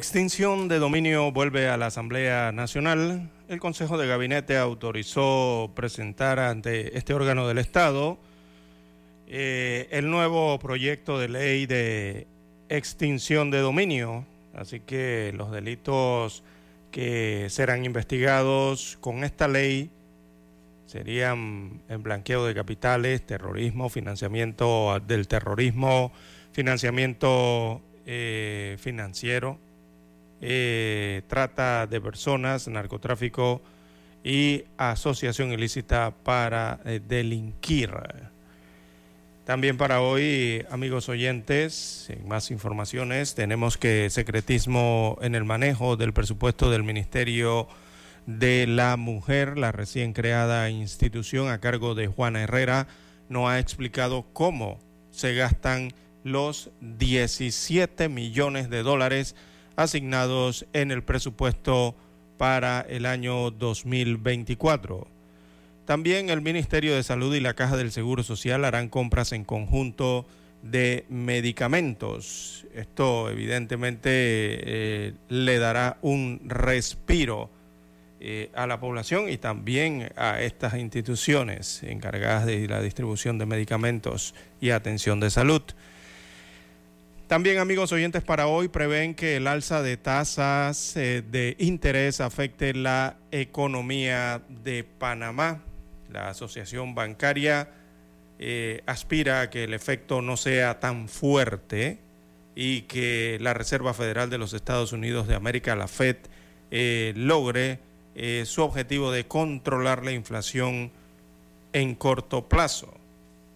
Extinción de dominio vuelve a la Asamblea Nacional. El Consejo de Gabinete autorizó presentar ante este órgano del Estado eh, el nuevo proyecto de ley de extinción de dominio. Así que los delitos que serán investigados con esta ley serían el blanqueo de capitales, terrorismo, financiamiento del terrorismo, financiamiento eh, financiero eh, trata de personas, narcotráfico y asociación ilícita para eh, delinquir. También para hoy, amigos oyentes, en más informaciones, tenemos que secretismo en el manejo del presupuesto del Ministerio de la Mujer, la recién creada institución a cargo de Juana Herrera, no ha explicado cómo se gastan los 17 millones de dólares asignados en el presupuesto para el año 2024. También el Ministerio de Salud y la Caja del Seguro Social harán compras en conjunto de medicamentos. Esto evidentemente eh, le dará un respiro eh, a la población y también a estas instituciones encargadas de la distribución de medicamentos y atención de salud. También amigos oyentes para hoy prevén que el alza de tasas eh, de interés afecte la economía de Panamá. La asociación bancaria eh, aspira a que el efecto no sea tan fuerte y que la Reserva Federal de los Estados Unidos de América, la Fed, eh, logre su objetivo de controlar la inflación en corto plazo.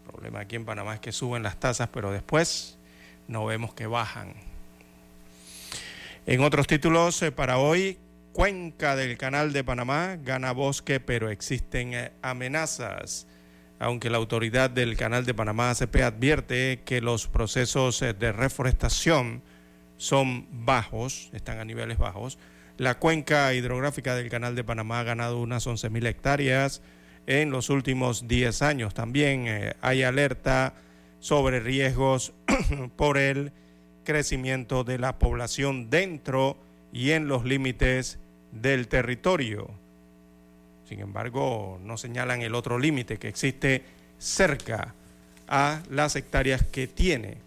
El problema aquí en Panamá es que suben las tasas, pero después no vemos que bajan. En otros títulos eh, para hoy, Cuenca del Canal de Panamá gana bosque, pero existen eh, amenazas. Aunque la autoridad del Canal de Panamá ACP advierte que los procesos eh, de reforestación son bajos, están a niveles bajos, la cuenca hidrográfica del Canal de Panamá ha ganado unas 11.000 hectáreas en los últimos 10 años. También hay alerta sobre riesgos por el crecimiento de la población dentro y en los límites del territorio. Sin embargo, no señalan el otro límite que existe cerca a las hectáreas que tiene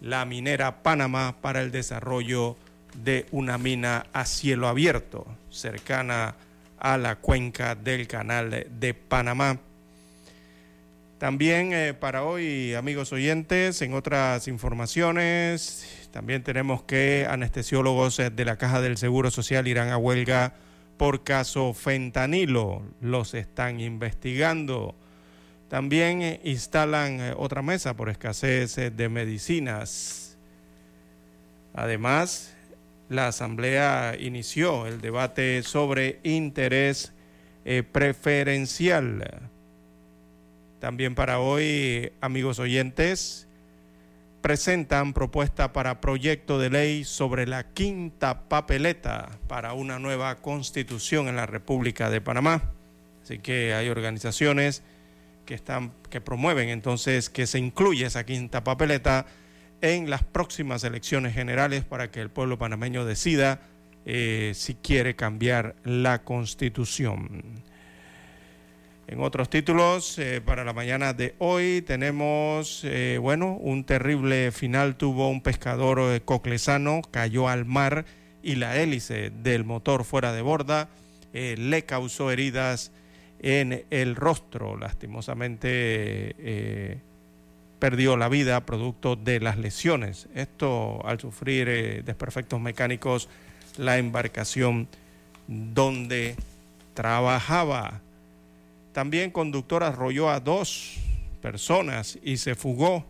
la minera Panamá para el desarrollo de una mina a cielo abierto cercana a la cuenca del canal de Panamá. También eh, para hoy, amigos oyentes, en otras informaciones, también tenemos que anestesiólogos eh, de la Caja del Seguro Social irán a huelga por caso fentanilo. Los están investigando. También eh, instalan otra mesa por escasez de medicinas. Además, la Asamblea inició el debate sobre interés preferencial también para hoy, amigos oyentes, presentan propuesta para proyecto de ley sobre la quinta papeleta para una nueva constitución en la República de Panamá. Así que hay organizaciones que están que promueven entonces que se incluya esa quinta papeleta en las próximas elecciones generales para que el pueblo panameño decida eh, si quiere cambiar la constitución. En otros títulos, eh, para la mañana de hoy tenemos, eh, bueno, un terrible final tuvo un pescador eh, coclesano, cayó al mar y la hélice del motor fuera de borda le causó heridas en el rostro. Lastimosamente perdió la vida producto de las lesiones. Esto al sufrir desperfectos mecánicos la embarcación donde trabajaba. También conductor arrolló a dos personas y se fugó.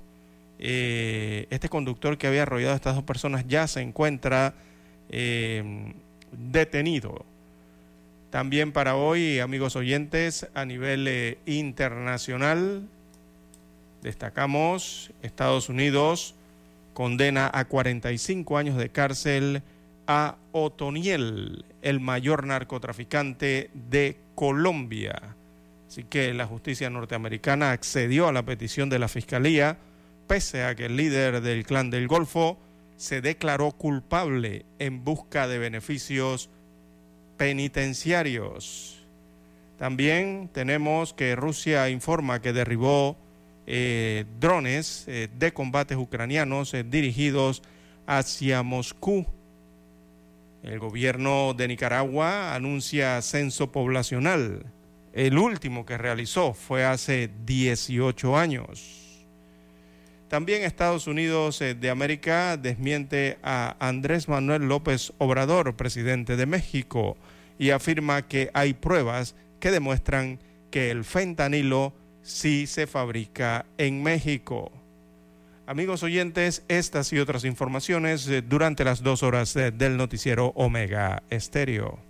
Eh, este conductor que había arrollado a estas dos personas ya se encuentra detenido. También para hoy, amigos oyentes, a nivel eh, internacional, destacamos Estados Unidos condena a 45 años de cárcel a Otoniel, el mayor narcotraficante de Colombia. Así que la justicia norteamericana accedió a la petición de la Fiscalía, pese a que el líder del clan del Golfo se declaró culpable en busca de beneficios penitenciarios. También tenemos que Rusia informa que derribó eh, drones eh, de combates ucranianos eh, dirigidos hacia Moscú. El gobierno de Nicaragua anuncia censo poblacional. El último que realizó fue hace 18 años. También Estados Unidos de América desmiente a Andrés Manuel López Obrador, presidente de México y afirma que hay pruebas que demuestran que el fentanilo sí se fabrica en México. Amigos oyentes, estas y otras informaciones eh, durante las dos horas eh, del noticiero Omega Estéreo.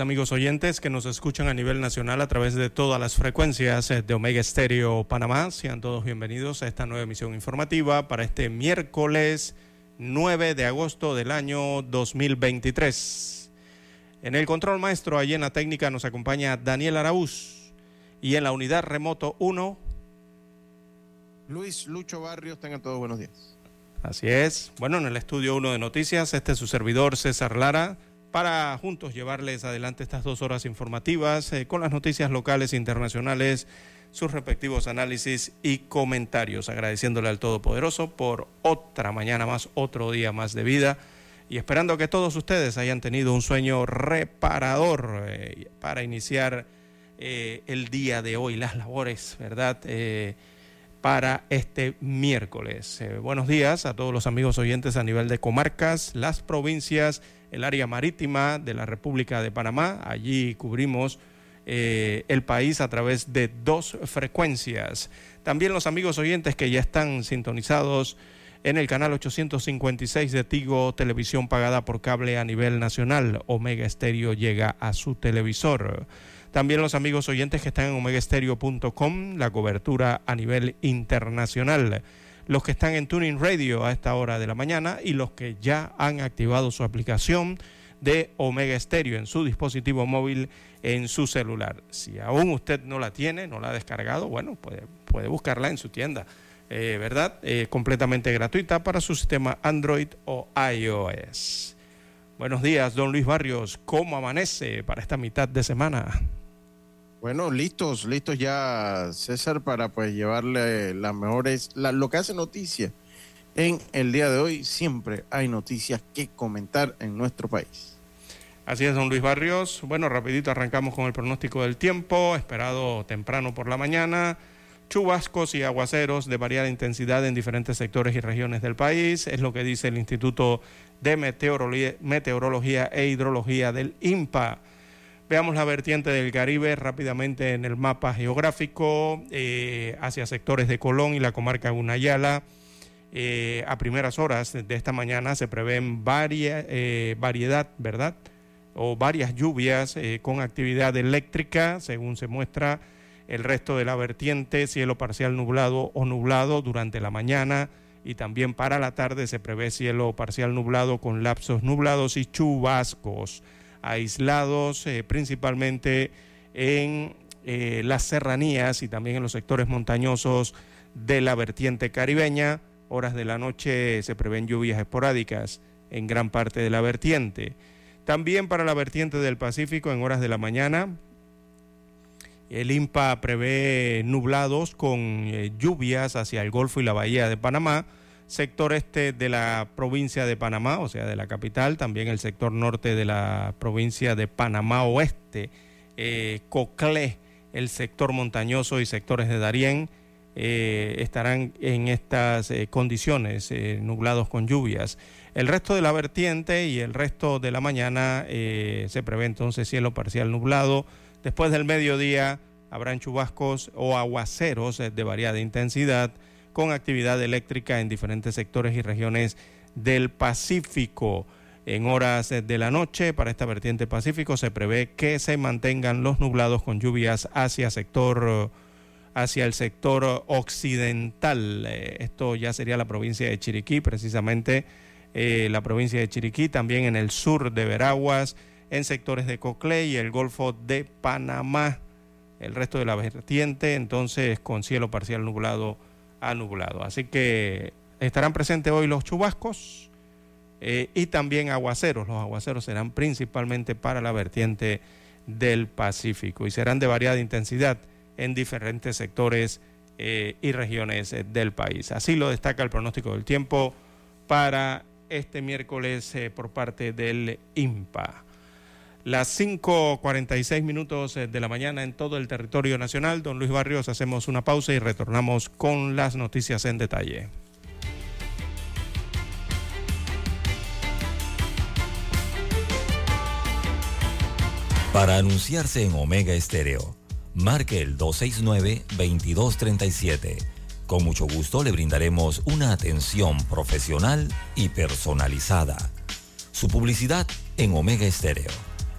Amigos oyentes que nos escuchan a nivel nacional a través de todas las frecuencias eh, de Omega Estéreo Panamá. Sean todos bienvenidos a esta nueva emisión informativa para este miércoles 9 de agosto del año 2023. En el control maestro, allí en la técnica, nos acompaña Daniel Araúz y en la unidad remoto 1. Luis Lucho Barrios, tengan todos buenos días. Así es. Bueno, en el estudio 1 de noticias, este es su servidor César Lara para juntos llevarles adelante estas dos horas informativas eh, con las noticias locales e internacionales, sus respectivos análisis y comentarios, agradeciéndole al Todopoderoso por otra mañana más, otro día más de vida y esperando que todos ustedes hayan tenido un sueño reparador eh, para iniciar eh, el día de hoy, las labores, ¿verdad? para este miércoles. buenos días a todos los amigos oyentes a nivel de comarcas, las provincias, el área marítima de la República de Panamá. Allí cubrimos eh, el país a través de dos frecuencias. También los amigos oyentes que ya están sintonizados en el canal 856 de Tigo, televisión pagada por cable a nivel nacional. Omega Estéreo llega a su televisor. También los amigos oyentes que están en omegaestereo.com, la cobertura a nivel internacional. Los que están en Tuning Radio a esta hora de la mañana y los que ya han activado su aplicación de Omega Stereo en su dispositivo móvil, en su celular. Si aún usted no la tiene, no la ha descargado, bueno, puede, puede buscarla en su tienda, eh, ¿verdad? Eh, completamente gratuita para su sistema Android o iOS. Buenos días, don Luis Barrios. ¿Cómo amanece para esta mitad de semana? Bueno, listos, listos ya, César, para pues llevarle las mejores, lo que hace noticia en el día de hoy. Siempre hay noticias que comentar en nuestro país. Así es, don Luis Barrios. Bueno, rapidito arrancamos con el pronóstico del tiempo, esperado temprano por la mañana. Chubascos y aguaceros de variada intensidad en diferentes sectores y regiones del país, es lo que dice el Instituto de Meteorología, Meteorología e Hidrología del INPA. Veamos la vertiente del Caribe rápidamente en el mapa geográfico eh, hacia sectores de Colón y la comarca Gunayala. Eh, a primeras horas de esta mañana se prevén varia, eh, variedad, ¿verdad? O varias lluvias con actividad eléctrica, según se muestra el resto de la vertiente, cielo parcial nublado o nublado durante la mañana y también para la tarde se prevé cielo parcial nublado con lapsos nublados y chubascos aislados eh, principalmente en eh, las serranías y también en los sectores montañosos de la vertiente caribeña. Horas de la noche se prevén lluvias esporádicas en gran parte de la vertiente. También para la vertiente del Pacífico en horas de la mañana. El INPA prevé nublados con eh, lluvias hacia el Golfo y la Bahía de Panamá sector este de la provincia de Panamá, o sea, de la capital, también el sector norte de la provincia de Panamá Oeste, eh, Coclé, el sector montañoso y sectores de Darién eh, estarán en estas eh, condiciones, nublados con lluvias. El resto de la vertiente y el resto de la mañana se prevé entonces cielo parcial nublado. Después del mediodía habrán chubascos o aguaceros de variada intensidad con actividad eléctrica en diferentes sectores y regiones del Pacífico. En horas de la noche, para esta vertiente Pacífico, se prevé que se mantengan los nublados con lluvias hacia sector hacia el sector occidental. Eh, esto ya sería la provincia de Chiriquí, precisamente eh, la provincia de Chiriquí, también en el sur de Veraguas, en sectores de Coclé y el Golfo de Panamá. El resto de la vertiente, entonces, con cielo parcial nublado a nublado. Así que estarán presentes hoy los chubascos eh, y también aguaceros. Los aguaceros serán principalmente para la vertiente del Pacífico y serán de variada intensidad en diferentes sectores eh, y regiones eh, del país. Así lo destaca el pronóstico del tiempo para este miércoles por parte del INPA. Las 5.46 minutos eh, de la mañana en todo el territorio nacional. Don Luis Barrios, hacemos una pausa y retornamos con las noticias en detalle. Para anunciarse en Omega Estéreo, marque el 269-2237. Con mucho gusto le brindaremos una atención profesional y personalizada. Su publicidad en Omega Estéreo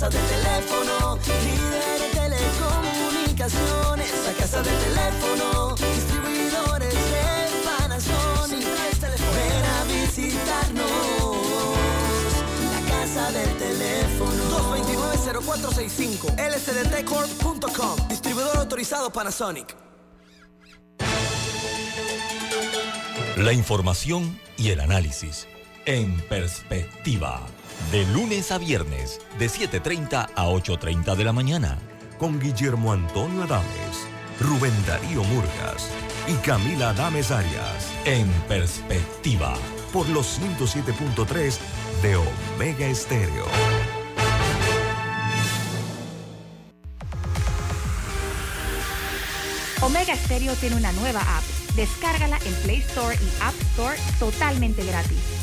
casa del teléfono, líder de telecomunicaciones. La casa del teléfono, distribuidores de Panasonic. Ven a visitarnos, la casa del teléfono. 229-0465, lsdtcorp.com, distribuidor autorizado Panasonic. La información y el análisis en perspectiva de lunes a viernes, de 7.30 a 8.30 de la mañana. Con Guillermo Antonio Adames, Rubén Darío Murgas y Camila Adames Arias. En perspectiva. Por los 107.3 de Omega Estéreo. Omega Stereo tiene una nueva app. Descárgala en Play Store y App Store totalmente gratis.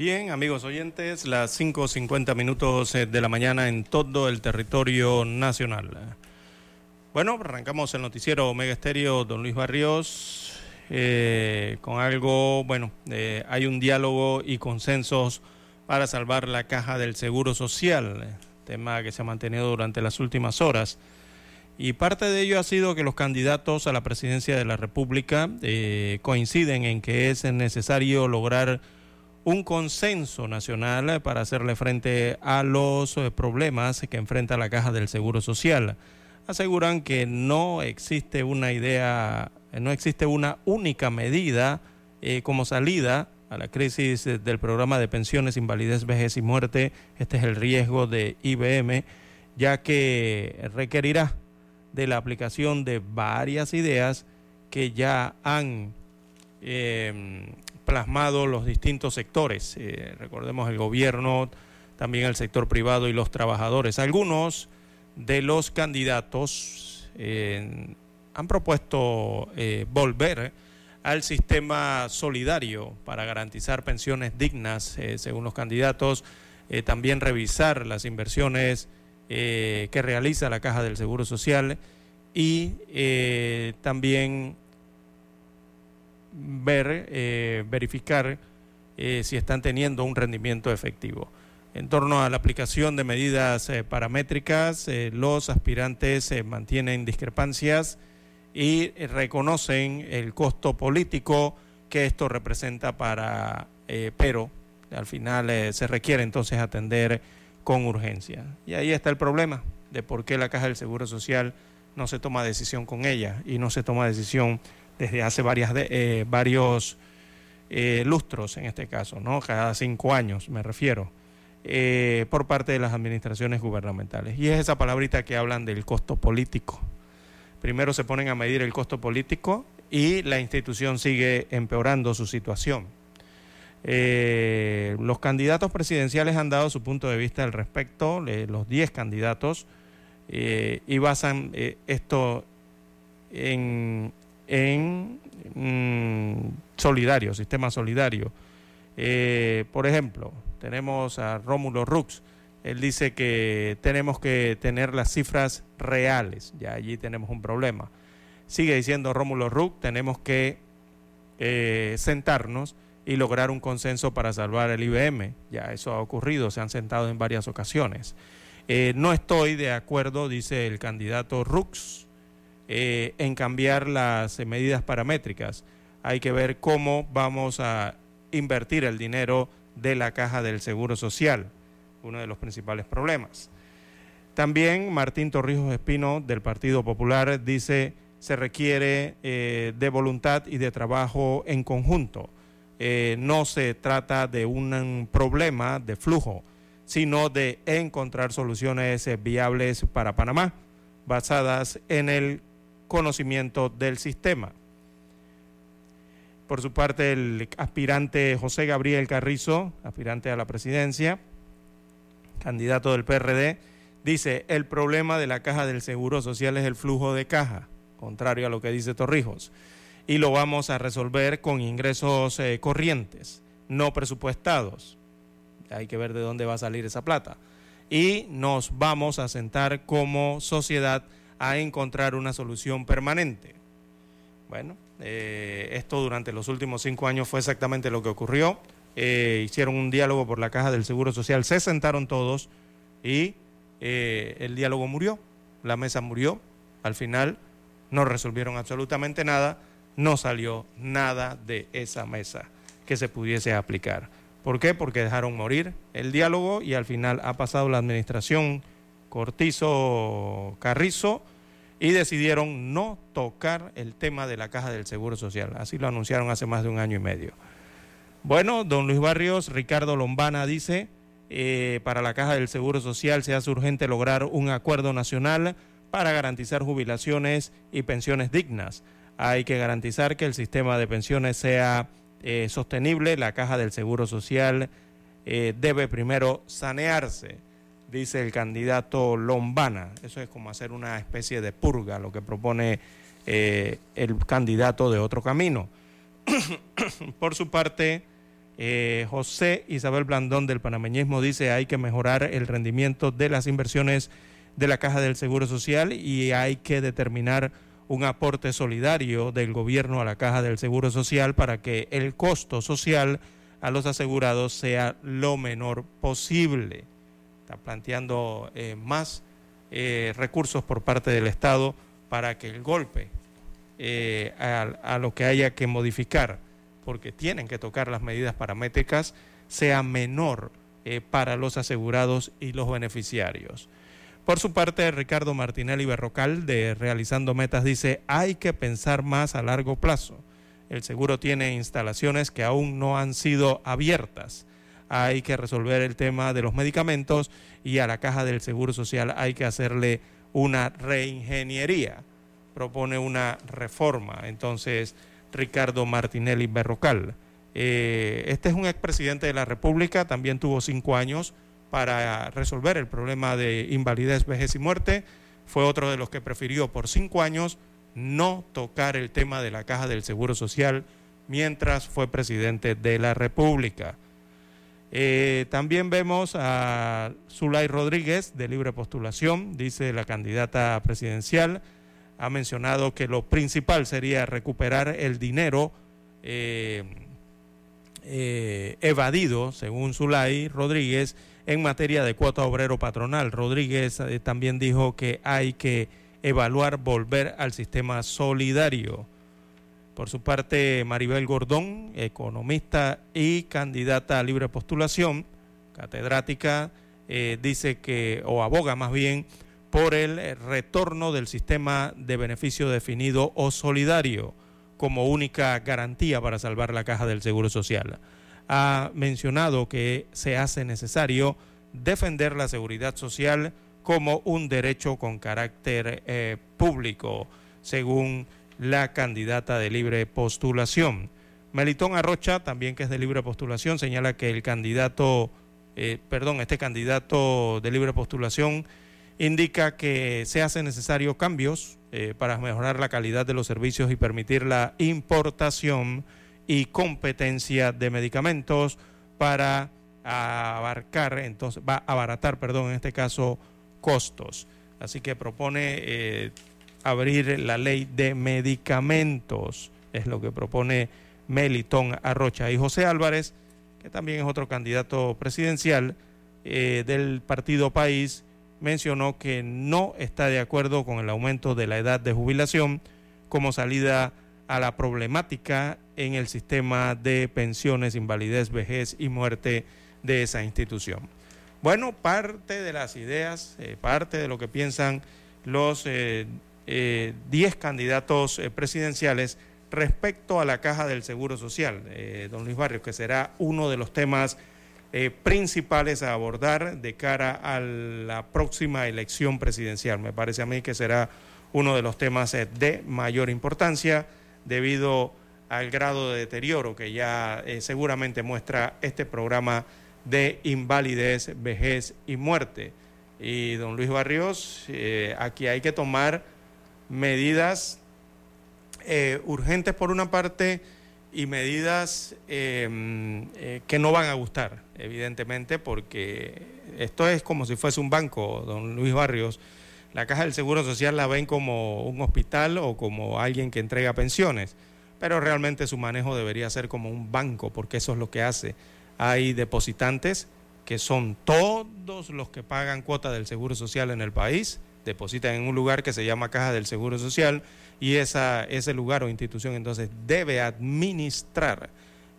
Bien, amigos oyentes, las 5.50 minutos eh, de la mañana en todo el territorio nacional. Bueno, arrancamos el noticiero Omega Estéreo, don Luis Barrios, eh, con algo, bueno, eh, hay un diálogo y consensos para salvar la caja del Seguro Social, tema que se ha mantenido durante las últimas horas. Y parte de ello ha sido que los candidatos a la presidencia de la República coinciden en que es necesario lograr un consenso nacional para hacerle frente a los eh, problemas que enfrenta la caja del Seguro Social. Aseguran que no existe una idea, no existe una única medida eh, como salida a la crisis del programa de pensiones, invalidez, vejez y muerte. Este es el riesgo de IBM, ya que requerirá de la aplicación de varias ideas que ya han eh, plasmado los distintos sectores. Eh, recordemos el gobierno, también el sector privado y los trabajadores. Algunos de los candidatos eh, han propuesto eh, volver al sistema solidario para garantizar pensiones dignas, según los candidatos. también revisar las inversiones que realiza la Caja del Seguro Social y también ver, eh, verificar eh, si están teniendo un rendimiento efectivo. En torno a la aplicación de medidas eh, paramétricas, los aspirantes mantienen discrepancias y reconocen el costo político que esto representa para, pero al final se requiere entonces atender con urgencia. Y ahí está el problema de por qué la Caja del Seguro Social no se toma decisión con ella y no se toma decisión desde hace varias eh, varios eh, lustros en este caso, ¿no? Cada cinco años me refiero, eh, por parte de las administraciones gubernamentales. Y es esa palabrita que hablan del costo político. Primero se ponen a medir el costo político y la institución sigue empeorando su situación. los candidatos presidenciales han dado su punto de vista al respecto, los 10 candidatos, y basan esto en en mm, solidario, sistema solidario. Eh, por ejemplo, tenemos a Rómulo Rux. Él dice que tenemos que tener las cifras reales. Ya allí tenemos un problema. Sigue diciendo Rómulo Rux, tenemos que eh, sentarnos y lograr un consenso para salvar el IBM. Ya eso ha ocurrido, se han sentado en varias ocasiones. Eh, no estoy de acuerdo, dice el candidato Rux, eh, en cambiar las eh, medidas paramétricas. Hay que ver cómo vamos a invertir el dinero de la caja del Seguro Social, uno de los principales problemas. También Martín Torrijos Espino del Partido Popular dice se requiere eh, de voluntad y de trabajo en conjunto. no se trata de un problema de flujo, sino de encontrar soluciones viables para Panamá, basadas en el conocimiento del sistema. Por su parte, el aspirante José Gabriel Carrizo, aspirante a la presidencia, candidato del PRD, dice, el problema de la caja del Seguro Social es el flujo de caja, contrario a lo que dice Torrijos. y lo vamos a resolver con ingresos eh, corrientes, no presupuestados. Hay que ver de dónde va a salir esa plata. Y nos vamos a sentar como sociedad a encontrar una solución permanente. Bueno, eh, esto durante los últimos cinco años fue exactamente lo que ocurrió. Eh, hicieron un diálogo por la caja del Seguro Social, se sentaron todos y el diálogo murió, la mesa murió. Al final no resolvieron absolutamente nada no salió nada de esa mesa que se pudiese aplicar. ¿Por qué? Porque dejaron morir el diálogo y al final ha pasado la administración Cortizo Carrizo y decidieron no tocar el tema de la caja del Seguro Social. Así lo anunciaron hace más de un año y medio. Bueno, don Luis Barrios, Ricardo Lombana dice, eh, para la caja del Seguro Social se hace urgente lograr un acuerdo nacional para garantizar jubilaciones y pensiones dignas. Hay que garantizar que el sistema de pensiones sea eh, sostenible. La caja del Seguro Social eh, debe primero sanearse, dice el candidato Lombana. Eso es como hacer una especie de purga, lo que propone eh, el candidato de otro camino. Por su parte, José Isabel Blandón del panameñismo dice hay que mejorar el rendimiento de las inversiones de la caja del Seguro Social y hay que determinar un aporte solidario del gobierno a la caja del Seguro Social para que el costo social a los asegurados sea lo menor posible. Está planteando eh, más eh, recursos por parte del Estado para que el golpe eh, a, lo que haya que modificar, porque tienen que tocar las medidas paramétricas, sea menor para los asegurados y los beneficiarios. Por su parte, Ricardo Martinelli Berrocal de Realizando Metas dice, hay que pensar más a largo plazo. El seguro tiene instalaciones que aún no han sido abiertas. Hay que resolver el tema de los medicamentos y a la caja del Seguro Social hay que hacerle una reingeniería. Propone una reforma. Entonces, Ricardo Martinelli Berrocal. Eh, este es un expresidente de la República, también tuvo cinco años para resolver el problema de invalidez, vejez y muerte. Fue otro de los que prefirió por cinco años no tocar el tema de la caja del Seguro Social mientras fue presidente de la República. Eh, también vemos a Zulay Rodríguez de libre postulación, dice la candidata presidencial, ha mencionado que lo principal sería recuperar el dinero eh, eh, evadido, según Zulay Rodríguez, en materia de cuota obrero patronal. Rodríguez eh, también dijo que hay que evaluar volver al sistema solidario. Por su parte, Maribel Gordón, economista y candidata a libre postulación, catedrática, eh, dice que, o aboga más bien, por el retorno del sistema de beneficio definido o solidario como única garantía para salvar la caja del Seguro Social. Ha mencionado que se hace necesario defender la seguridad social como un derecho con carácter eh, público, según la candidata de libre postulación. Melitón Arrocha, también que es de libre postulación, señala que el candidato, eh, perdón, este candidato de libre postulación indica que se hacen necesarios cambios eh, para mejorar la calidad de los servicios y permitir la importación y competencia de medicamentos para abarcar, entonces va a abaratar, perdón, en este caso, costos. Así que propone eh, abrir la ley de medicamentos, es lo que propone Melitón Arrocha. Y José Álvarez, que también es otro candidato presidencial eh, del partido País, mencionó que no está de acuerdo con el aumento de la edad de jubilación como salida a la problemática en el sistema de pensiones, invalidez, vejez y muerte de esa institución. Bueno, parte de las ideas, eh, parte de lo que piensan los 10 eh, eh, candidatos presidenciales respecto a la caja del Seguro Social, don Luis Barrios, que será uno de los temas principales a abordar de cara a la próxima elección presidencial. Me parece a mí que será uno de los temas de mayor importancia debido al grado de deterioro que ya eh, seguramente muestra este programa de invalidez, vejez y muerte. Y don Luis Barrios, eh, aquí hay que tomar medidas eh, urgentes por una parte y medidas em, eh, que no van a gustar, evidentemente, porque esto es como si fuese un banco, don Luis Barrios. La Caja del Seguro Social la ven como un hospital o como alguien que entrega pensiones, pero realmente su manejo debería ser como un banco, porque eso es lo que hace. Hay depositantes que son todos los que pagan cuota del Seguro Social en el país, depositan en un lugar que se llama Caja del Seguro Social y esa, ese lugar o institución entonces debe administrar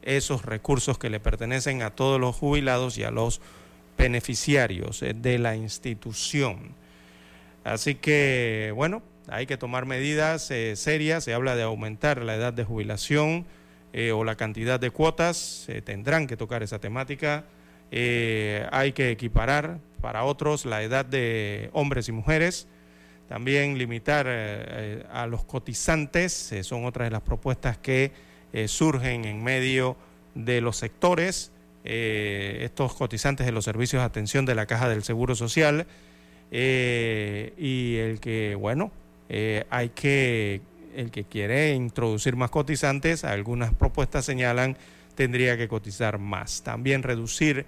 esos recursos que le pertenecen a todos los jubilados y a los beneficiarios eh, de la institución. Así que, bueno, hay que tomar medidas eh, serias. Se habla de aumentar la edad de jubilación eh, o la cantidad de cuotas. Se tendrán que tocar esa temática. hay que equiparar para otros la edad de hombres y mujeres. También limitar a los cotizantes. son otras de las propuestas que surgen en medio de los sectores. estos cotizantes de los servicios de atención de la Caja del Seguro Social eh, y el que, bueno, eh, hay que, el que quiere introducir más cotizantes, algunas propuestas señalan, tendría que cotizar más. También reducir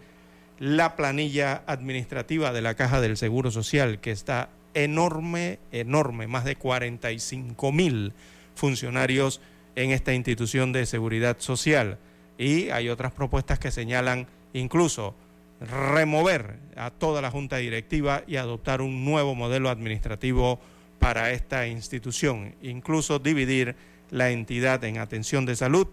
la planilla administrativa de la Caja del Seguro Social, que está enorme, enorme, más de 45 mil funcionarios en esta institución de seguridad social. Y hay otras propuestas que señalan incluso remover a toda la junta directiva y adoptar un nuevo modelo administrativo para esta institución, incluso dividir la entidad en atención de salud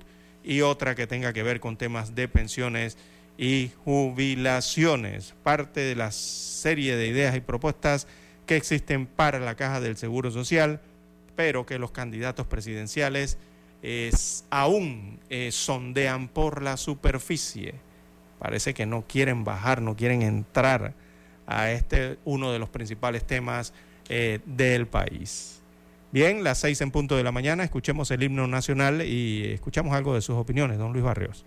y otra que tenga que ver con temas de pensiones y jubilaciones. Parte de la serie de ideas y propuestas que existen para la caja del Seguro Social, pero que los candidatos presidenciales aún eh, sondean por la superficie parece que no quieren bajar, no quieren entrar a este uno de los principales temas eh, del país. Bien, las seis en punto de la mañana, escuchemos el himno nacional y escuchamos algo de sus opiniones, don Luis Barrios.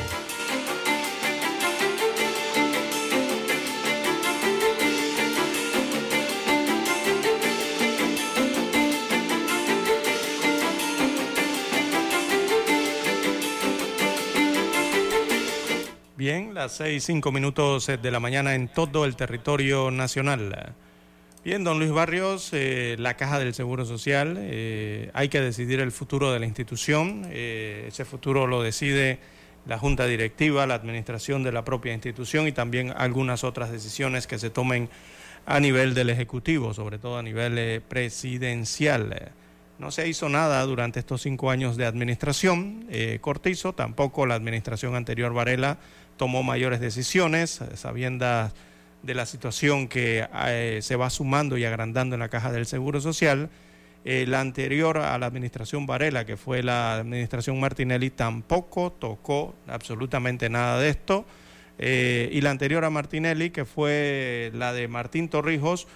Las seis, cinco minutos de la mañana en todo el territorio nacional. Bien, don Luis Barrios, eh, la Caja del Seguro Social, eh, hay que decidir el futuro de la institución. Eh, ese futuro lo decide la Junta Directiva, la administración de la propia institución y también algunas otras decisiones que se tomen a nivel del Ejecutivo, sobre todo a nivel presidencial. No se hizo nada durante estos cinco años de administración Cortizo, tampoco la administración anterior Varela tomó mayores decisiones, sabiendo de la situación que eh, se va sumando y agrandando en la caja del Seguro Social. Eh, la anterior a la administración Varela, que fue la administración Martinelli, tampoco tocó absolutamente nada de esto. Eh, y la anterior a Martinelli, que fue la de Martín Torrijos,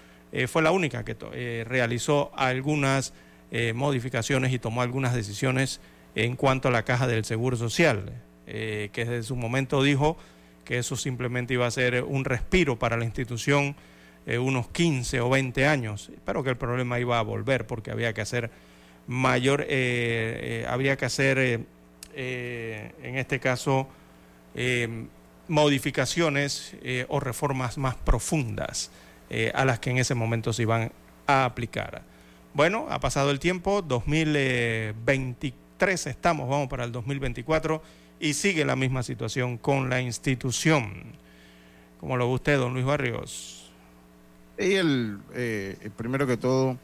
fue la única que realizó algunas modificaciones y tomó algunas decisiones en cuanto a la caja del Seguro Social. Eh, que desde su momento dijo que eso simplemente iba a ser un respiro para la institución eh, unos 15 o 20 años, pero que el problema iba a volver porque había que hacer mayor, eh, había que hacer en este caso modificaciones o reformas más profundas a las que en ese momento se iban a aplicar. Bueno, ha pasado el tiempo, 2023 estamos, vamos para el 2024 y sigue la misma situación con la institución. ¿Cómo lo ve usted, don Luis Barrios? Y el, eh, primero que todo,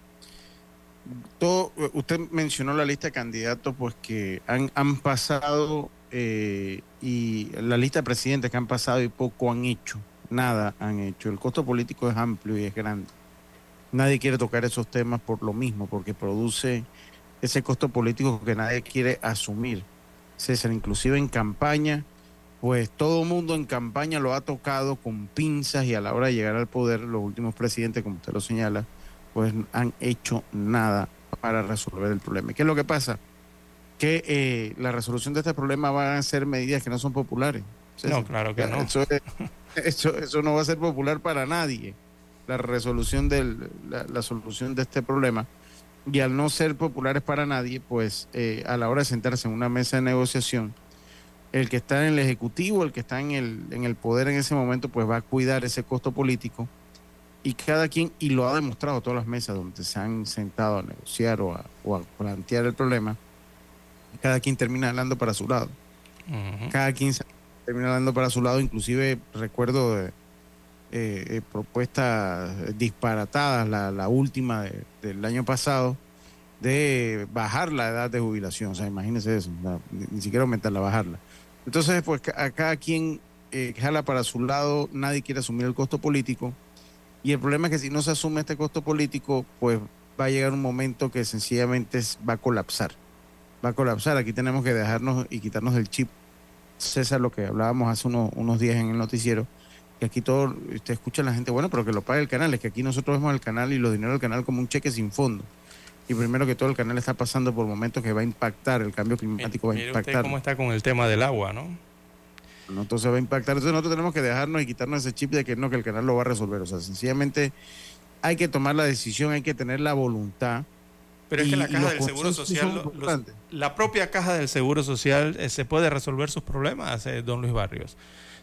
todo, usted mencionó la lista de candidatos pues que han, han pasado eh, y la lista de presidentes que han pasado y poco han hecho, nada han hecho. El costo político es amplio y es grande. Nadie quiere tocar esos temas por lo mismo, porque produce ese costo político que nadie quiere asumir. César, inclusive en campaña, pues todo mundo en campaña lo ha tocado con pinzas y a la hora de llegar al poder, los últimos presidentes, como usted lo señala, pues han hecho nada para resolver el problema. ¿Qué es lo que pasa? Que eh, la resolución de este problema van a ser medidas que no son populares. no, claro que no. Eso, eso, no va a ser popular para nadie, la resolución del, la solución de este problema y al no ser populares para nadie, pues eh, a la hora de sentarse en una mesa de negociación, el que está en el Ejecutivo, el que está en el, en el poder en ese momento, pues va a cuidar ese costo político y cada quien, y lo ha demostrado todas las mesas donde se han sentado a negociar o a, o a plantear el problema, cada quien termina hablando para su lado. Cada quien termina hablando para su lado, inclusive recuerdo de, eh, eh, propuestas disparatadas, la, última del año pasado, de bajar la edad de jubilación. O sea, imagínense eso, ni, siquiera aumentarla, bajarla. Entonces, pues a cada quien eh, jala para su lado, nadie quiere asumir el costo político. Y el problema es que si no se asume este costo político, pues va a llegar un momento que sencillamente va a colapsar. Va a colapsar. Aquí tenemos que dejarnos y quitarnos del chip. César, lo que hablábamos hace unos días en el noticiero, que aquí todo, usted escucha a la gente, bueno, pero que lo pague el canal, es que aquí nosotros vemos el canal y los dineros del canal como un cheque sin fondo. Y primero que todo el canal está pasando por momentos que va a impactar, el cambio climático va a impactar. Usted cómo está con el tema del agua, ¿no? Entonces va a impactar. Entonces nosotros tenemos que dejarnos y quitarnos ese chip de que no, que el canal lo va a resolver. O sea, sencillamente hay que tomar la decisión, hay que tener la voluntad. Pero es que la caja del Seguro Social, la propia caja del Seguro Social eh, se puede resolver sus problemas, eh, don Luis Barrios.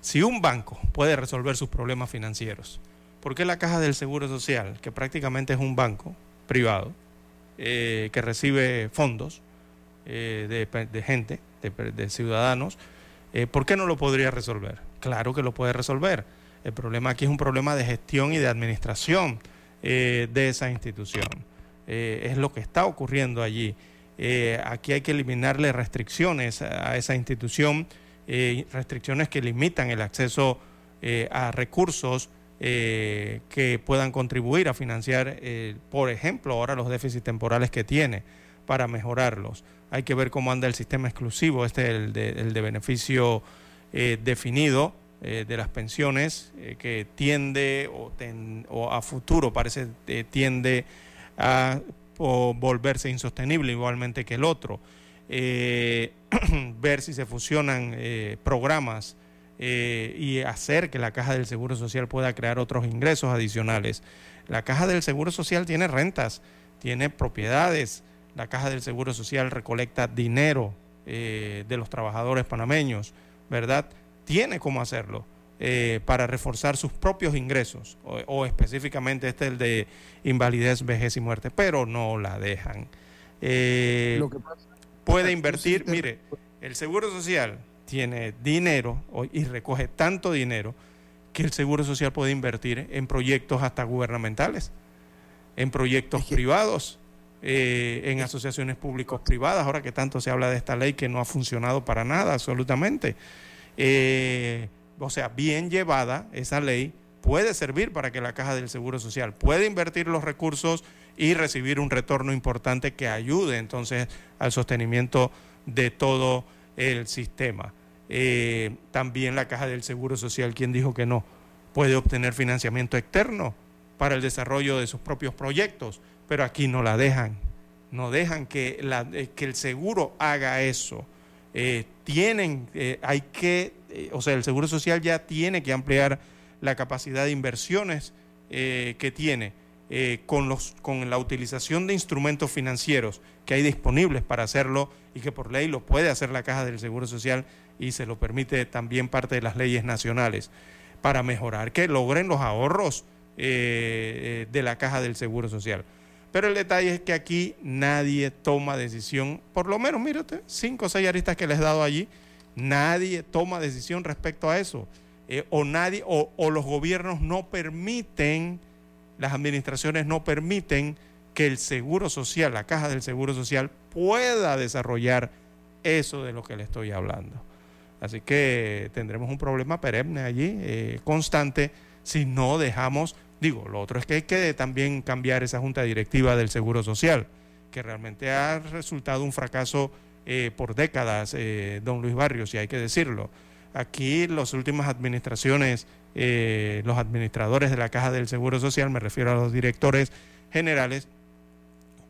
Si un banco puede resolver sus problemas financieros, ¿por qué la Caja del Seguro Social, que prácticamente es un banco privado, eh, que recibe fondos eh, de, gente, de, ciudadanos, eh, ¿por qué no lo podría resolver? Claro que lo puede resolver. El problema aquí es un problema de gestión y de administración de esa institución. es lo que está ocurriendo allí. aquí hay que eliminarle restricciones a esa institución eh, restricciones que limitan el acceso eh, a recursos eh, que puedan contribuir a financiar, por ejemplo, ahora los déficits temporales que tiene para mejorarlos. Hay que ver cómo anda el sistema exclusivo, este de, el de beneficio definido de las pensiones, que tiende o, a futuro parece tiende a volverse insostenible igualmente que el otro. ver si se fusionan programas eh, y hacer que la caja del Seguro Social pueda crear otros ingresos adicionales. La caja del Seguro Social tiene rentas, tiene propiedades, la caja del Seguro Social recolecta dinero eh, de los trabajadores panameños, ¿verdad? Tiene cómo hacerlo. Eh, para reforzar sus propios ingresos, o, específicamente este el de invalidez, vejez y muerte, pero no la dejan. Puede invertir, mire, el Seguro Social tiene dinero y recoge tanto dinero que el Seguro Social puede invertir en proyectos hasta gubernamentales, en proyectos privados, eh, en asociaciones públicos privadas, ahora que tanto se habla de esta ley que no ha funcionado para nada, absolutamente. Eh, o sea, bien llevada esa ley puede servir para que la caja del Seguro Social pueda invertir los recursos y recibir un retorno importante que ayude entonces al sostenimiento de todo el sistema. Eh, también la Caja del Seguro Social, quien dijo que no, puede obtener financiamiento externo para el desarrollo de sus propios proyectos, pero aquí no la dejan, no dejan que, la, eh, que el seguro haga eso. Eh, tienen, hay que, o sea, el Seguro Social ya tiene que ampliar la capacidad de inversiones que tiene con, los, con la utilización de instrumentos financieros que hay disponibles para hacerlo y que por ley lo puede hacer la Caja del Seguro Social y se lo permite también parte de las leyes nacionales para mejorar, que logren los ahorros eh, eh, de la caja del Seguro Social. Pero el detalle es que aquí nadie toma decisión, por lo menos, usted, cinco o seis aristas que les he dado allí, nadie toma decisión respecto a eso. Eh, o nadie, o los gobiernos no permiten, las administraciones no permiten que el Seguro Social, la caja del Seguro Social, pueda desarrollar eso de lo que le estoy hablando. Así que tendremos un problema perenne allí, eh, constante, si no dejamos, digo, lo otro es que hay que también cambiar esa junta directiva del Seguro Social, que realmente ha resultado un fracaso eh, por décadas, eh, don Luis Barrios, y hay que decirlo. Aquí las últimas administraciones, los administradores de la Caja del Seguro Social, me refiero a los directores generales,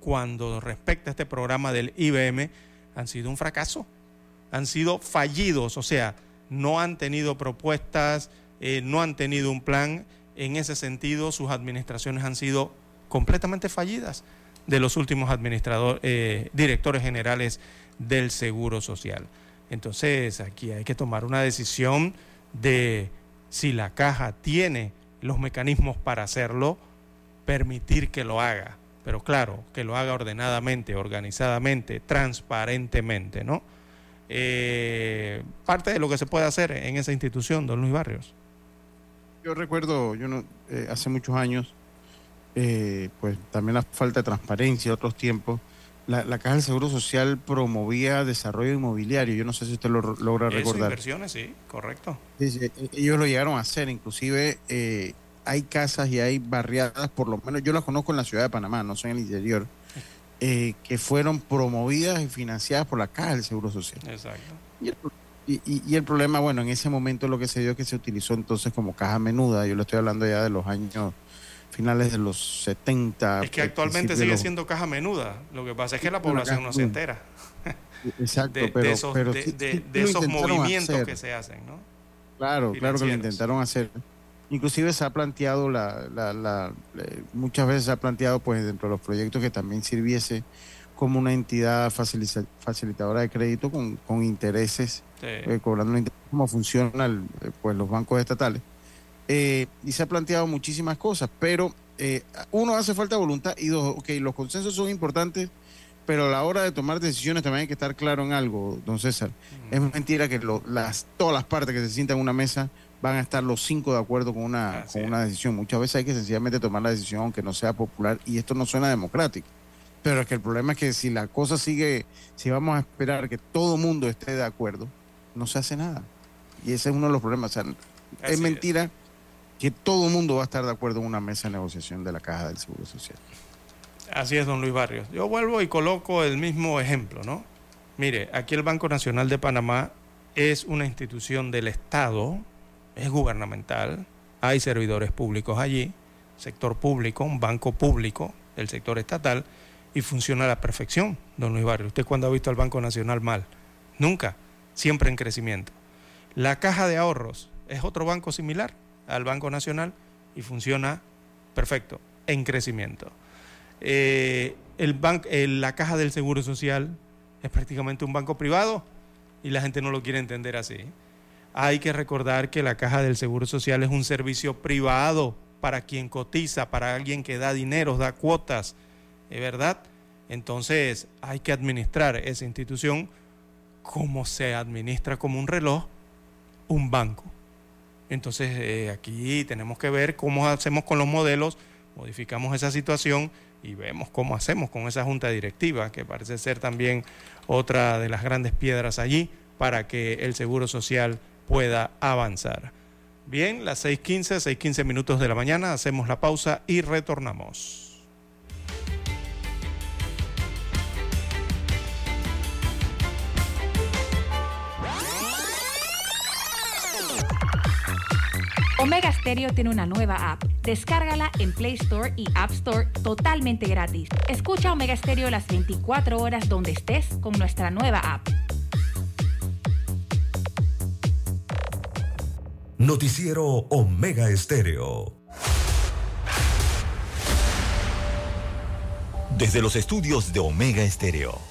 cuando respecta a este programa del IBM, han sido un fracaso han sido fallidos, o sea, no han tenido propuestas, eh, no han tenido un plan. En ese sentido, sus administraciones han sido completamente fallidas de los últimos administradores, eh, directores generales del Seguro Social. Entonces, aquí hay que tomar una decisión de si la caja tiene los mecanismos para hacerlo, permitir que lo haga. Pero claro, que lo haga ordenadamente, organizadamente, transparentemente, ¿no? eh, parte de lo que se puede hacer en esa institución, don Luis Barrios. Yo recuerdo, yo no, eh, hace muchos años, eh, pues también la falta de transparencia, otros tiempos, la, Caja del Seguro Social promovía desarrollo inmobiliario. Yo no sé si usted lo logra recordar. inversiones, sí, correcto. E, ellos lo llegaron a hacer, inclusive eh, hay casas y hay barriadas, por lo menos yo las conozco en la ciudad de Panamá, no sé en el interior, eh, que fueron promovidas y financiadas por la Caja del Seguro Social. Exacto. Y el, problema, bueno, en ese momento lo que se dio es que se utilizó entonces como caja menuda, yo le estoy hablando ya de los años finales de los 70. Es que actualmente sigue siendo caja menuda, lo que pasa es que la población no se entera. Exacto, de, pero, esos, de, esos movimientos que se hacen, ¿no? Claro, claro que lo intentaron hacer. Inclusive se ha planteado, la, la, eh, muchas veces se ha planteado pues dentro de los proyectos que también sirviese como una entidad facilitadora de crédito con, con intereses, eh, cobrando cómo funcionan eh, pues los bancos estatales. Y se ha planteado muchísimas cosas, pero uno hace falta voluntad y dos, ok, los consensos son importantes, pero a la hora de tomar decisiones también hay que estar claro en algo, don César. Es mentira que las, todas las partes que se sientan en una mesa van a estar los cinco de acuerdo con una, con una decisión. Muchas veces hay que sencillamente tomar la decisión aunque no sea popular y esto no suena democrático. Pero es que el problema es que si la cosa sigue, si vamos a esperar que todo el mundo esté de acuerdo, no se hace nada. Y ese es uno de los problemas. es mentira que todo el mundo va a estar de acuerdo en una mesa de negociación de la Caja del Seguro Social. Así es, don Luis Barrios. Yo vuelvo y coloco el mismo ejemplo, ¿no? Mire, aquí el Banco Nacional de Panamá es una institución del Estado, es gubernamental, hay servidores públicos allí, sector público, un banco público del sector estatal, y funciona a la perfección, don Luis Barrios. ¿Usted cuándo ha visto al Banco Nacional mal? Nunca, siempre en crecimiento. La Caja de Ahorros es otro banco similar al Banco Nacional y funciona perfecto, en crecimiento. Eh, el la Caja del Seguro Social es prácticamente un banco privado y la gente no lo quiere entender así. Hay que recordar que la Caja del Seguro Social es un servicio privado para quien cotiza, para alguien que da dinero, da cuotas, ¿es verdad? Entonces hay que administrar esa institución como se administra como un reloj un banco. Entonces eh, aquí tenemos que ver cómo hacemos con los modelos, modificamos esa situación y vemos cómo hacemos con esa junta directiva, que parece ser también otra de las grandes piedras allí para que el Seguro Social pueda avanzar. Bien, las 6.15, 6.15 minutos de la mañana, hacemos la pausa y retornamos. Omega Stereo tiene una nueva app. Descárgala en Play Store y App Store totalmente gratis. Escucha Omega Stereo las 24 horas donde estés con nuestra nueva app. Noticiero Omega Estéreo. Desde los estudios de Omega Estéreo,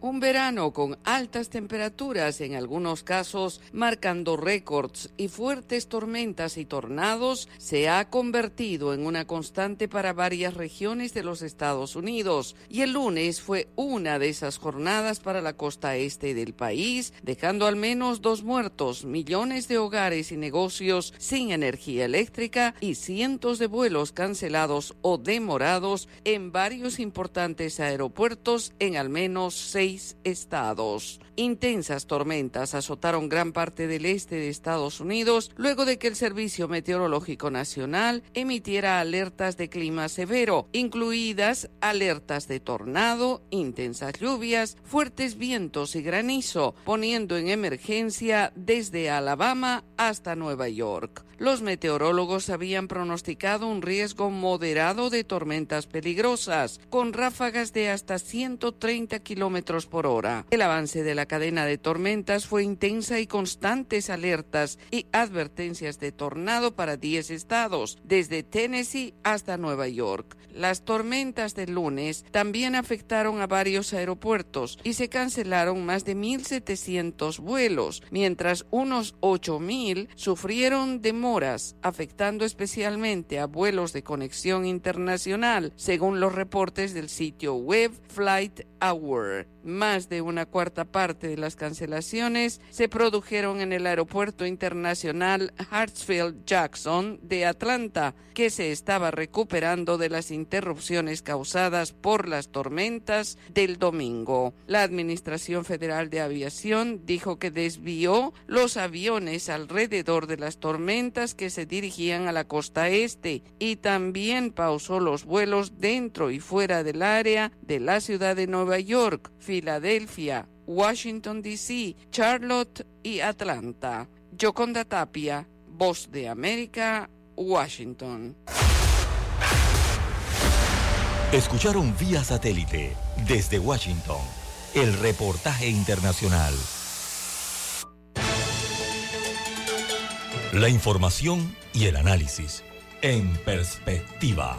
Un verano con altas temperaturas, en algunos casos marcando récords y fuertes tormentas y tornados, se ha convertido en una constante para varias regiones de los Estados Unidos. Y el lunes fue una de esas jornadas para la costa este del país, dejando al menos dos muertos, millones de hogares y negocios sin energía eléctrica y cientos de vuelos cancelados o demorados en varios importantes aeropuertos en al menos seis estados. Intensas tormentas azotaron gran parte del este de Estados Unidos luego de que el Servicio Meteorológico Nacional emitiera alertas de clima severo, incluidas alertas de tornado, intensas lluvias, fuertes vientos y granizo, poniendo en emergencia desde Alabama hasta Nueva York. Los meteorólogos habían pronosticado un riesgo moderado de tormentas peligrosas, con ráfagas de hasta 130 kilómetros por hora. El avance de la cadena de tormentas fue intensa y constantes alertas y advertencias de tornado para 10 estados, desde Tennessee hasta Nueva York. Las tormentas del lunes también afectaron a varios aeropuertos y se cancelaron más de 1.700 vuelos, mientras unos 8.000 sufrieron demoras, afectando especialmente a vuelos de conexión internacional, según los reportes del sitio web Flight Hour. Más de una cuarta parte de las cancelaciones se produjeron en el aeropuerto internacional Hartsfield-Jackson de Atlanta, que se estaba recuperando de las interrupciones causadas por las tormentas del domingo. La Administración Federal de Aviación dijo que desvió los aviones alrededor de las tormentas que se dirigían a la costa este y también pausó los vuelos dentro y fuera del área de la ciudad de Nueva York, Filadelfia, Washington, D.C., Charlotte y Atlanta. Yoconda Tapia, Voz de América, Washington. Escucharon vía satélite desde Washington el reportaje internacional. La información y el análisis en perspectiva.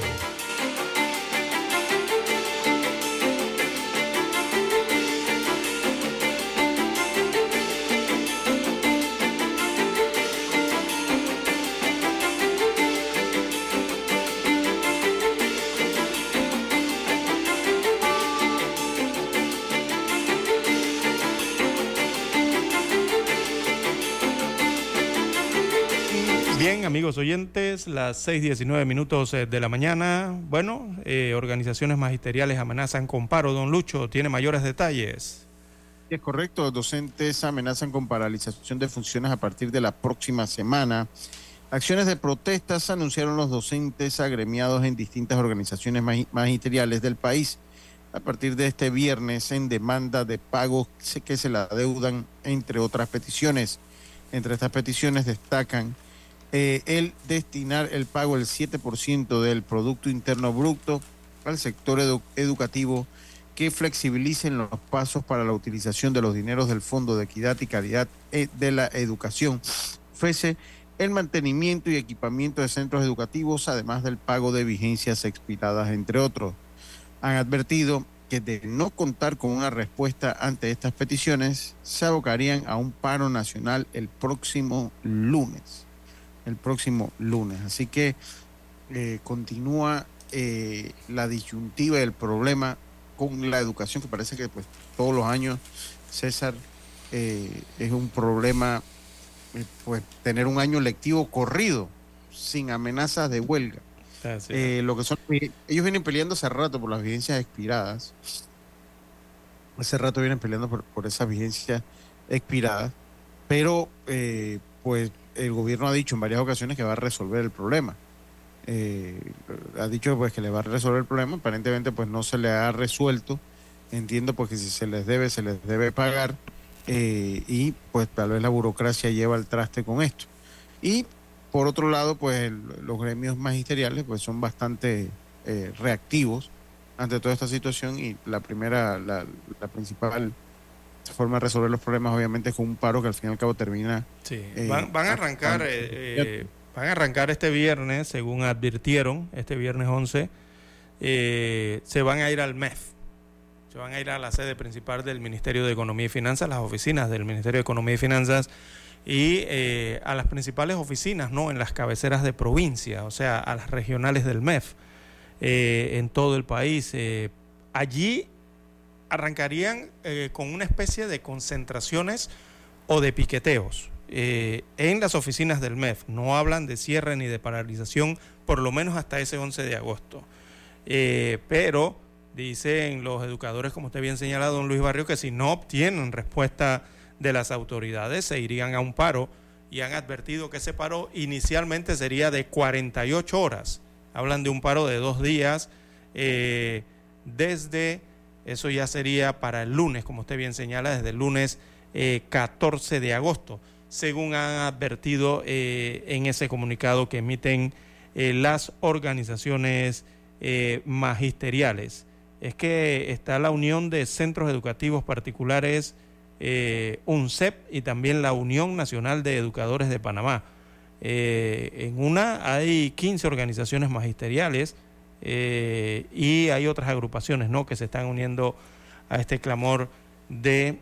Oyentes, las 6.19 minutos eh, de la mañana. Bueno, eh, organizaciones magisteriales amenazan con paro. Don Lucho, ¿tiene mayores detalles? Es correcto, docentes amenazan con paralización de funciones a partir de la próxima semana. Acciones de protestas anunciaron los docentes agremiados en distintas organizaciones magisteriales del país a partir de este viernes en demanda de pagos que se la deudan, entre otras peticiones. Entre estas peticiones destacan eh, el destinar el pago del 7% del Producto Interno Bruto al sector educativo que flexibilicen los pasos para la utilización de los dineros del Fondo de Equidad y Calidad eh, de la Educación, FESE, el mantenimiento y equipamiento de centros educativos, además del pago de vigencias expiradas, entre otros. Han advertido que de no contar con una respuesta ante estas peticiones, se abocarían a un paro nacional el próximo lunes. El próximo lunes. Así que eh, continúa eh, la disyuntiva del problema con la educación, que parece que pues todos los años, César, eh, es un problema, pues tener un año lectivo corrido, sin amenazas de huelga. Lo que son, ellos vienen peleando hace rato por las vigencias expiradas. Hace rato vienen peleando por, por esas vigencias expiradas, pero eh, pues el gobierno ha dicho en varias ocasiones que va a resolver el problema. Eh, ha dicho pues que le va a resolver el problema, aparentemente pues no se le ha resuelto. Entiendo pues que si se les debe, se les debe pagar y pues tal vez la burocracia lleva el traste con esto. Y por otro lado, pues los gremios magisteriales pues son bastante eh, reactivos ante toda esta situación y la primera, la, principal forma de resolver los problemas obviamente es con un paro que al fin y al cabo termina. Sí, eh, van, a arrancar, eh, van a arrancar este viernes, según advirtieron, este viernes 11, se van a ir al MEF. Se van a ir a la sede principal del Ministerio de Economía y Finanzas, las oficinas del Ministerio de Economía y Finanzas y eh, a las principales oficinas, ¿no? En las cabeceras de provincia, o sea, a las regionales del MEF eh, en todo el país. Eh, allí arrancarían con una especie de concentraciones o de piqueteos en las oficinas del MEF. No hablan de cierre ni de paralización, por lo menos hasta ese 11 de agosto. pero dicen los educadores, como usted bien señalado, don Luis Barrio, que si no obtienen respuesta de las autoridades se irían a un paro y han advertido que ese paro inicialmente sería de 48 horas. Hablan de un paro de dos días eh, desde, eso ya sería para el lunes, como usted bien señala, desde el lunes 14 eh, de agosto, según han advertido eh, en ese comunicado que emiten las organizaciones magisteriales. Es que está la Unión de Centros Educativos Particulares eh, UNCEP y también la Unión Nacional de Educadores de Panamá. Eh, en una hay 15 organizaciones magisteriales eh, y hay otras agrupaciones ¿no? que se están uniendo a este clamor de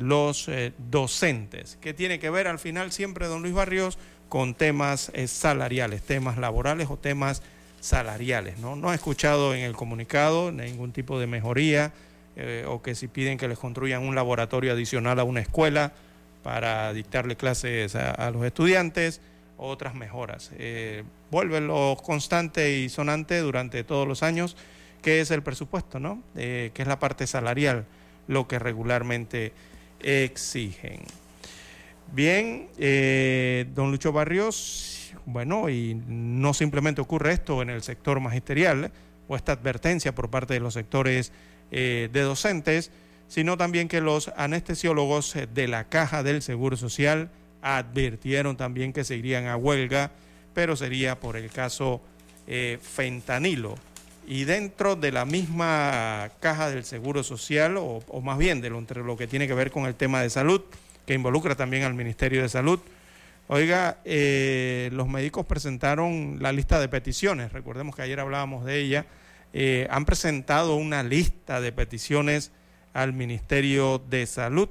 los docentes, que tiene que ver al final siempre, don Luis Barrios, con temas salariales, temas laborales o temas salariales. ¿no? no he escuchado en el comunicado ningún tipo de mejoría eh, o que si piden que les construyan un laboratorio adicional a una escuela para dictarle clases a, los estudiantes, otras mejoras. Eh, vuelve lo constante y sonante durante todos los años, que es el presupuesto, ¿no? Eh, que es la parte salarial, lo que regularmente exigen. Bien, don Lucho Barrios, bueno, y no simplemente ocurre esto en el sector magisterial, o esta advertencia por parte de los sectores eh, de docentes, sino también que los anestesiólogos de la Caja del Seguro Social advirtieron también que se irían a huelga, pero sería por el caso eh, fentanilo. Y dentro de la misma Caja del Seguro Social, o, más bien de lo, que tiene que ver con el tema de salud, que involucra también al Ministerio de Salud, Oiga, eh, los médicos presentaron la lista de peticiones, recordemos que ayer hablábamos de ella, eh, han presentado una lista de peticiones al Ministerio de Salud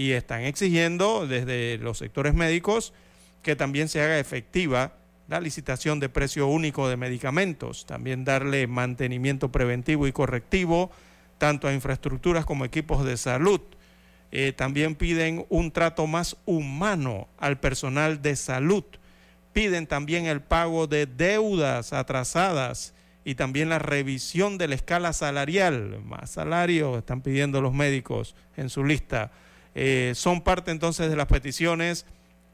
y están exigiendo desde los sectores médicos que también se haga efectiva la licitación de precio único de medicamentos, también darle mantenimiento preventivo y correctivo tanto a infraestructuras como equipos de salud. Eh, también piden un trato más humano al personal de salud Piden también el pago de deudas atrasadas y también la revisión de la escala salarial. Más salario están pidiendo los médicos en su lista. Eh, son parte entonces de las peticiones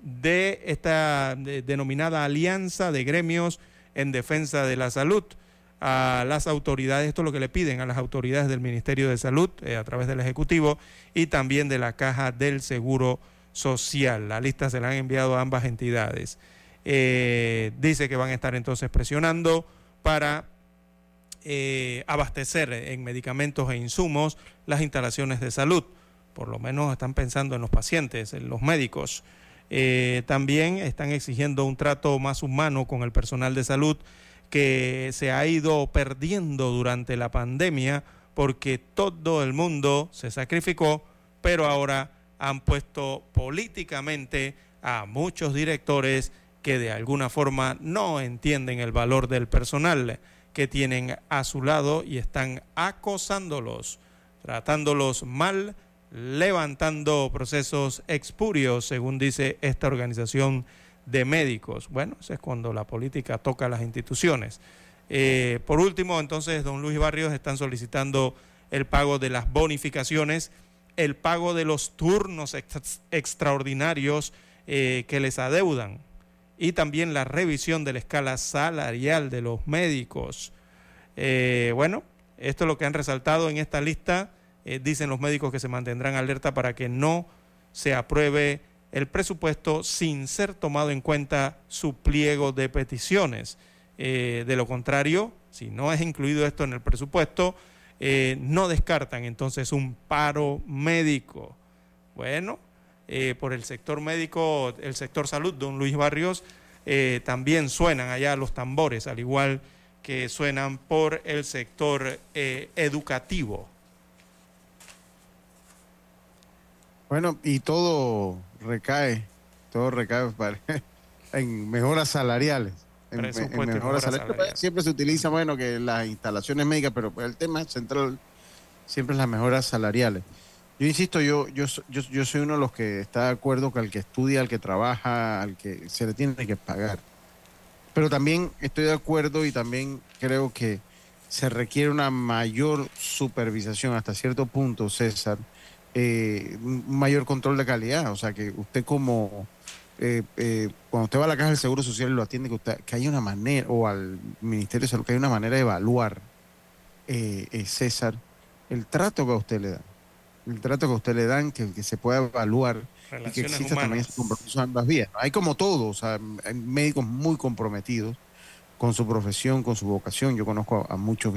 de esta denominada alianza de gremios en defensa de la salud a las autoridades, esto es lo que le piden a las autoridades del Ministerio de Salud eh, a través del Ejecutivo y también de la Caja del Seguro Social. La lista se la han enviado a ambas entidades. Eh, dice que van a estar entonces presionando para abastecer en medicamentos e insumos las instalaciones de salud. Por lo menos están pensando en los pacientes, en los médicos. también están exigiendo un trato más humano con el personal de salud que se ha ido perdiendo durante la pandemia porque todo el mundo se sacrificó, pero ahora han puesto políticamente a muchos directores que de alguna forma no entienden el valor del personal que tienen a su lado y están acosándolos, tratándolos mal, levantando procesos expurios, según dice esta organización de médicos. Bueno, eso es cuando la política toca a las instituciones. Eh, por último, entonces, don Luis Barrios están solicitando el pago de las bonificaciones, el pago de los turnos extraordinarios eh, que les adeudan y también la revisión de la escala salarial de los médicos. Eh, bueno, esto es lo que han resaltado en esta lista. Dicen los médicos que se mantendrán alerta para que no se apruebe el presupuesto sin ser tomado en cuenta su pliego de peticiones. Eh, de lo contrario, si no es incluido esto en el presupuesto, eh, no descartan entonces un paro médico. Bueno, eh, por el sector médico, el sector salud, don Luis Barrios, también suenan allá los tambores, al igual que suenan por el sector educativo. Bueno, y todo recae, todo recae en mejoras salariales. En, mejoras salariales. Siempre se utiliza, bueno, que las instalaciones médicas, pero el tema central siempre es las mejoras salariales. Yo insisto, yo, yo, yo, yo soy uno de los que está de acuerdo que al que estudia, al que trabaja, al que se le tiene que pagar. Pero también estoy de acuerdo y también creo que se requiere una mayor supervisación hasta cierto punto, César, eh, mayor control de calidad. O sea, que usted como, eh, eh, cuando usted va a la caja del Seguro Social y lo atiende, que, usted, que hay una manera, o al Ministerio de Salud, que hay una manera de evaluar, César, el trato que a usted le dan. El trato que a usted le dan, que, se pueda evaluar y que exista también ese compromiso ambas vías. Hay como todo, o sea, hay médicos muy comprometidos con su profesión, con su vocación. Yo conozco a, muchos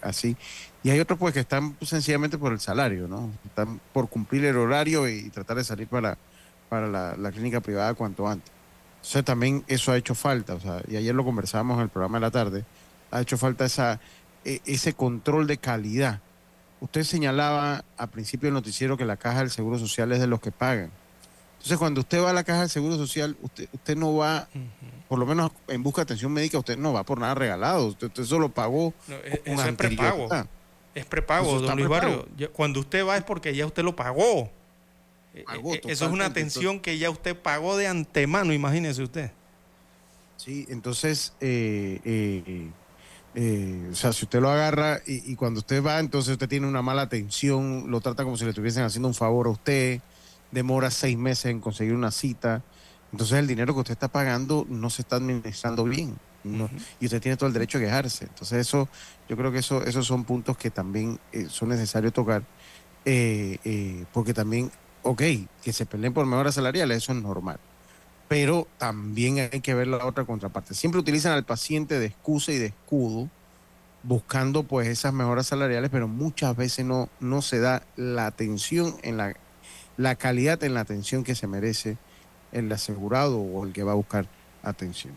así. Y hay otros pues que están sencillamente por el salario, ¿no? Están por cumplir el horario y tratar de salir para, para la, clínica privada cuanto antes. Entonces también eso ha hecho falta, o sea, y ayer lo conversábamos en el programa de la tarde, ha hecho falta esa, e, ese control de calidad. Usted señalaba al principio del noticiero que la caja del Seguro Social es de los que pagan. Entonces, cuando usted va a la caja del Seguro Social, usted, usted no va, por lo menos en busca de atención médica, usted no va por nada regalado. Usted, solo pagó. E, eso es prepago. Es prepago, don Luis Barrio. Cuando usted va es porque ya usted lo pagó. E, e, eso es una atención que ya usted pagó de antemano, imagínese usted. Sí, entonces, eh, eh, eh, o sea, si usted lo agarra y, y, cuando usted va, entonces usted tiene una mala atención, lo trata como si le estuviesen haciendo un favor a usted demora seis meses en conseguir una cita. Entonces el dinero que usted está pagando no se está administrando bien. Y usted tiene todo el derecho a quejarse. Entonces eso, yo creo que eso, esos son puntos que también eh, son necesarios tocar. Eh, eh, porque también, ok, que se peleen por mejoras salariales, eso es normal. Pero también hay que ver la otra contraparte. Siempre utilizan al paciente de excusa y de escudo buscando pues esas mejoras salariales, pero muchas veces no, no se da la atención en la la calidad en la atención que se merece el asegurado o el que va a buscar atención.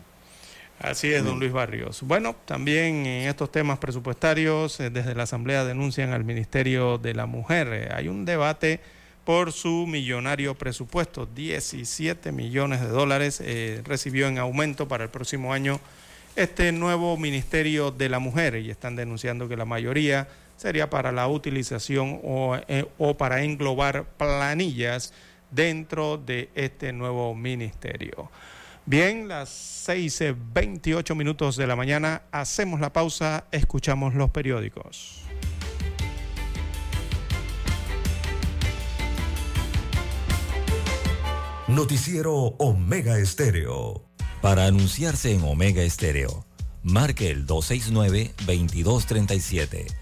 Así es, don Luis Barrios. Bueno, también en estos temas presupuestarios, eh, desde la Asamblea denuncian al Ministerio de la Mujer. Hay un debate por su millonario presupuesto. 17 millones de dólares eh, recibió en aumento para el próximo año este nuevo Ministerio de la Mujer y están denunciando que la mayoría sería para la utilización eh, o, para englobar planillas dentro de este nuevo ministerio. Bien, las 6.28 minutos de la mañana, hacemos la pausa, escuchamos los periódicos. Noticiero Omega Estéreo. Para anunciarse en Omega Estéreo, marque el 269-2237.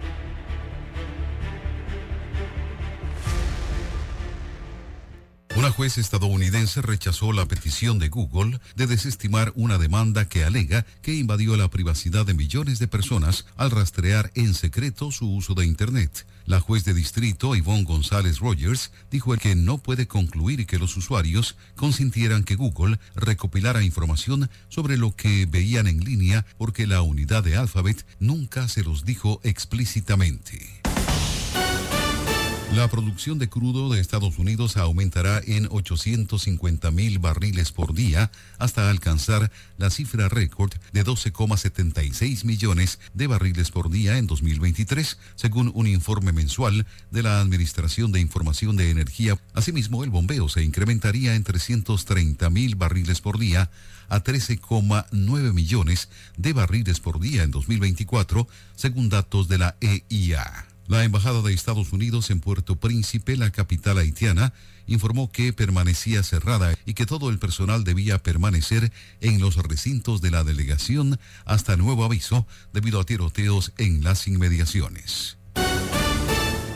Una juez estadounidense rechazó la petición de Google de desestimar una demanda que alega que invadió la privacidad de millones de personas al rastrear en secreto su uso de Internet. La juez de distrito, Yvonne González Rogers, dijo que no puede concluir que los usuarios consintieran que Google recopilara información sobre lo que veían en línea porque la unidad de Alphabet nunca se los dijo explícitamente. La producción de crudo de Estados Unidos aumentará en 850 mil barriles por día hasta alcanzar la cifra récord de 12,76 millones de barriles por día en 2023, según un informe mensual de la Administración de Información de Energía. Asimismo, el bombeo se incrementaría en 330 mil barriles por día a 13,9 millones de barriles por día en 2024, según datos de la EIA. La Embajada de Estados Unidos en Puerto Príncipe, la capital haitiana, informó que permanecía cerrada y que todo el personal debía permanecer en los recintos de la delegación hasta nuevo aviso debido a tiroteos en las inmediaciones.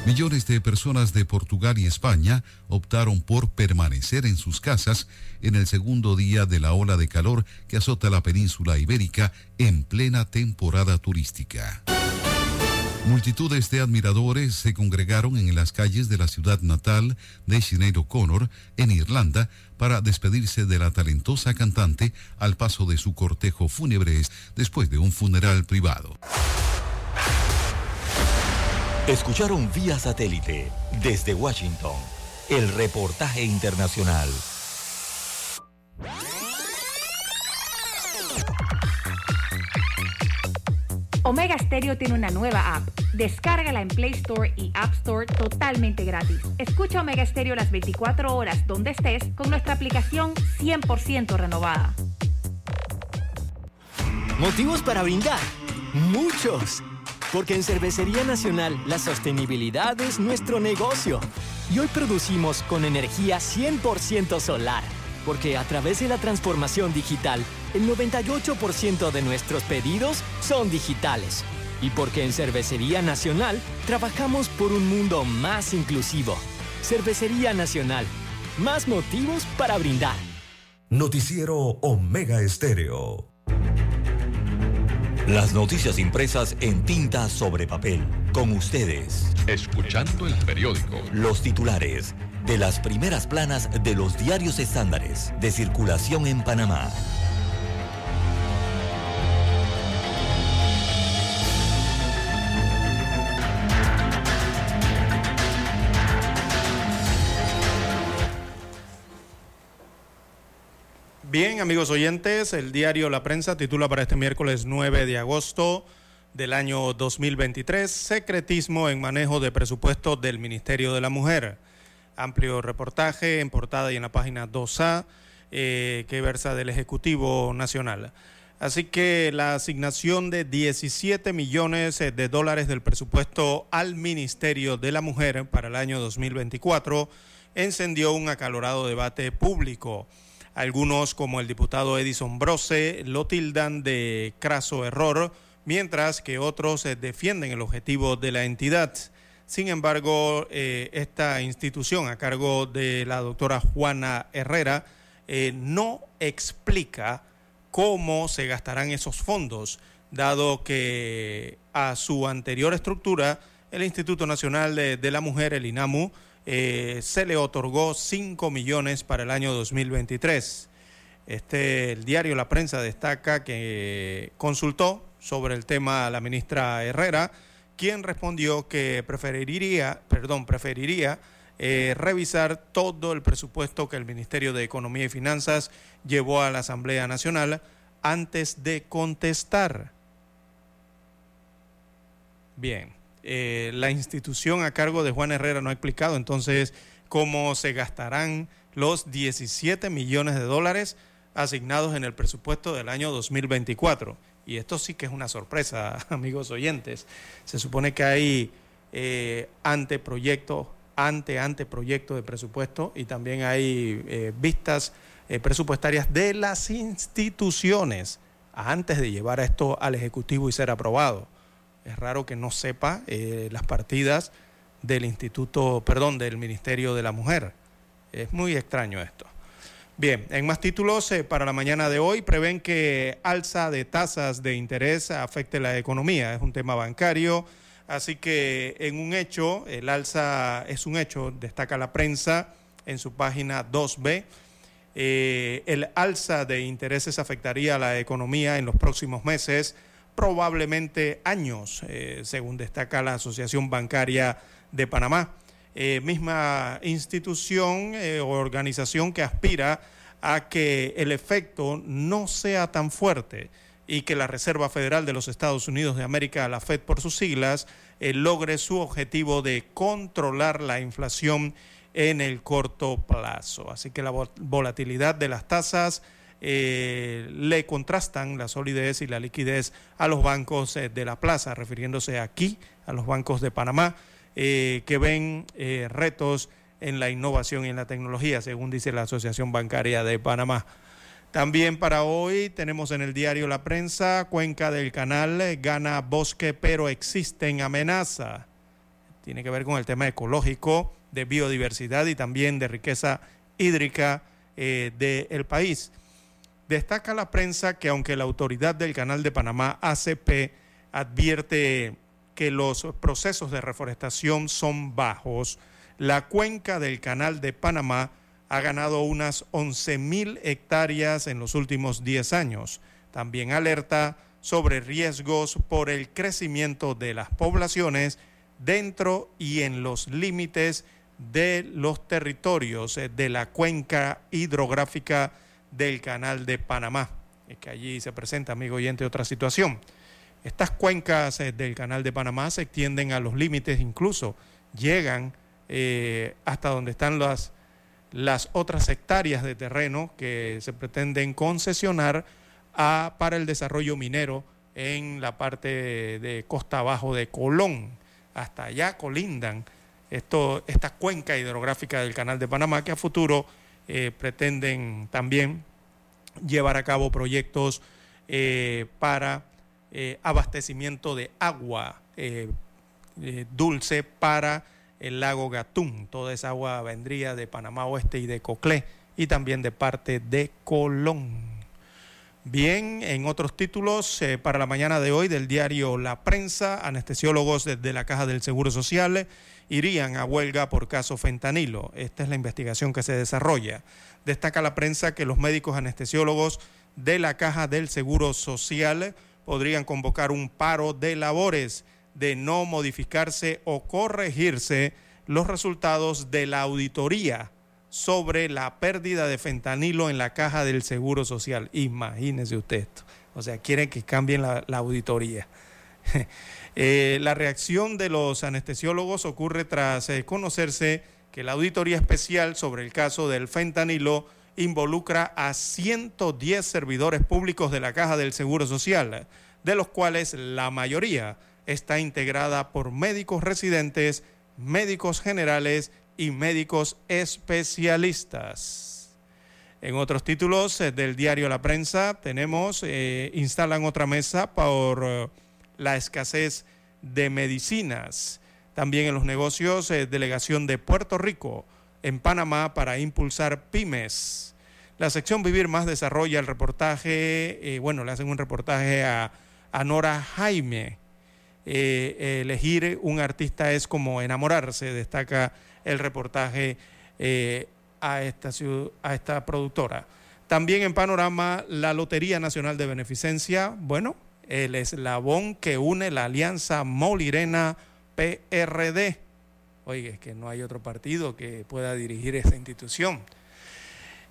Millones de personas de Portugal y España optaron por permanecer en sus casas en el segundo día de la ola de calor que azota la península ibérica en plena temporada turística. Multitudes de admiradores se congregaron en las calles de la ciudad natal de Sinead O'Connor, en Irlanda, para despedirse de la talentosa cantante al paso de su cortejo fúnebre después de un funeral privado. Escucharon vía satélite desde Washington el reportaje internacional. Omega Stereo tiene una nueva app. Descárgala en Play Store y App Store totalmente gratis. Escucha Omega Stereo las 24 horas donde estés con nuestra aplicación 100% renovada. ¿Motivos para brindar? Muchos. Porque en Cervecería Nacional la sostenibilidad es nuestro negocio. Y hoy producimos con energía 100% solar. Porque a través de la transformación digital, el 98% de nuestros pedidos son digitales. Y porque en Cervecería Nacional trabajamos por un mundo más inclusivo. Cervecería Nacional. Más motivos para brindar. Noticiero Omega Estéreo. Las noticias impresas en tinta sobre papel. Con ustedes. Escuchando el periódico. Los titulares de las primeras planas de los diarios estándares de circulación en Panamá. Bien, amigos oyentes, el diario La Prensa titula para este miércoles 9 de agosto del año 2023, Secretismo en manejo de presupuesto del Ministerio de la Mujer. Amplio reportaje en portada y en la página 2A eh, que versa del Ejecutivo Nacional. Así que la asignación de 17 millones de dólares del presupuesto al Ministerio de la Mujer para el año 2024 encendió un acalorado debate público. Algunos, como el diputado Edison Brose, lo tildan de craso error, mientras que otros eh, defienden el objetivo de la entidad. Sin embargo, eh, esta institución a cargo de la doctora Juana Herrera eh, no explica cómo se gastarán esos fondos, dado que a su anterior estructura, el Instituto Nacional de, la Mujer, el INAMU, eh, se le otorgó 5 millones para el año 2023. Este, el diario La Prensa destaca que consultó sobre el tema a la ministra Herrera, quien respondió que preferiría, perdón, preferiría eh, revisar todo el presupuesto que el Ministerio de Economía y Finanzas llevó a la Asamblea Nacional antes de contestar. Bien, eh, la institución a cargo de Juan Herrera no ha explicado entonces cómo se gastarán los 17 millones de dólares asignados en el presupuesto del año 2024. Y esto sí que es una sorpresa, amigos oyentes. Se supone que hay eh, anteproyectos ante anteproyecto de presupuesto y también hay eh, vistas eh, presupuestarias de las instituciones antes de llevar esto al Ejecutivo y ser aprobado. Es raro que no sepa eh, las partidas del Instituto, perdón, del Ministerio de la Mujer. Es muy extraño esto. Bien, en más títulos para la mañana de hoy prevén que alza de tasas de interés afecte la economía. Es un tema bancario Así que en un hecho, el alza es un hecho, destaca la prensa en su página 2B. Eh, el alza de intereses afectaría a la economía en los próximos meses, probablemente años, eh, según destaca la Asociación Bancaria de Panamá. Eh, misma institución o organización que aspira a que el efecto no sea tan fuerte y que la Reserva Federal de los Estados Unidos de América, la Fed por sus siglas, eh, logre su objetivo de controlar la inflación en el corto plazo. Así que la volatilidad de las tasas eh, le contrastan la solidez y la liquidez a los bancos eh, de la plaza, refiriéndose aquí a los bancos de Panamá, que ven retos en la innovación y en la tecnología, según dice la Asociación Bancaria de Panamá. También para hoy tenemos en el diario La Prensa, Cuenca del Canal gana bosque pero existen amenaza. Tiene que ver con el tema ecológico, de biodiversidad y también de riqueza hídrica eh, del país. Destaca la prensa que aunque la autoridad del Canal de Panamá, ACP, advierte que los procesos de reforestación son bajos, la cuenca del Canal de Panamá ha ganado unas 11.000 hectáreas en los últimos 10 años. También alerta sobre riesgos por el crecimiento de las poblaciones dentro y en los límites de los territorios de la cuenca hidrográfica del Canal de Panamá. Es que allí se presenta, amigo oyente, otra situación. Estas cuencas eh, del Canal de Panamá se extienden a los límites, incluso llegan eh, hasta donde están las otras hectáreas de terreno que se pretenden concesionar para el desarrollo minero en la parte de, costa abajo de Colón. Hasta allá colindan esto, esta cuenca hidrográfica del Canal de Panamá que a futuro eh, pretenden también llevar a cabo proyectos para eh, abastecimiento de agua dulce para el lago Gatún. Toda esa agua vendría de Panamá Oeste y de Coclé y también de parte de Colón. Bien, en otros títulos, eh, para la mañana de hoy del diario La Prensa, anestesiólogos desde la Caja del Seguro Social irían a huelga por caso fentanilo. Esta es la investigación que se desarrolla. Destaca la prensa que los médicos anestesiólogos de la Caja del Seguro Social podrían convocar un paro de labores de no modificarse o corregirse los resultados de la auditoría sobre la pérdida de fentanilo en la caja del Seguro Social. Imagínese usted esto. O sea, quieren que cambien la, auditoría. Eh, la reacción de los anestesiólogos ocurre tras eh, conocerse que la auditoría especial sobre el caso del fentanilo involucra a 110 servidores públicos de la Caja del Seguro Social, de los cuales la mayoría está integrada por médicos residentes, médicos generales y médicos especialistas. En otros títulos eh, del diario La Prensa tenemos, eh, instalan otra mesa por eh, la escasez de medicinas. También en los negocios, delegación de Puerto Rico en Panamá para impulsar pymes. La sección Vivir Más desarrolla el reportaje, bueno, le hacen un reportaje a, Nora Jaime. elegir un artista es como enamorarse, destaca el reportaje a esta, a esta productora. También en panorama, la Lotería Nacional de Beneficencia, bueno, el eslabón que une la alianza Molirena PRD. Oye, es que no hay otro partido que pueda dirigir esta institución.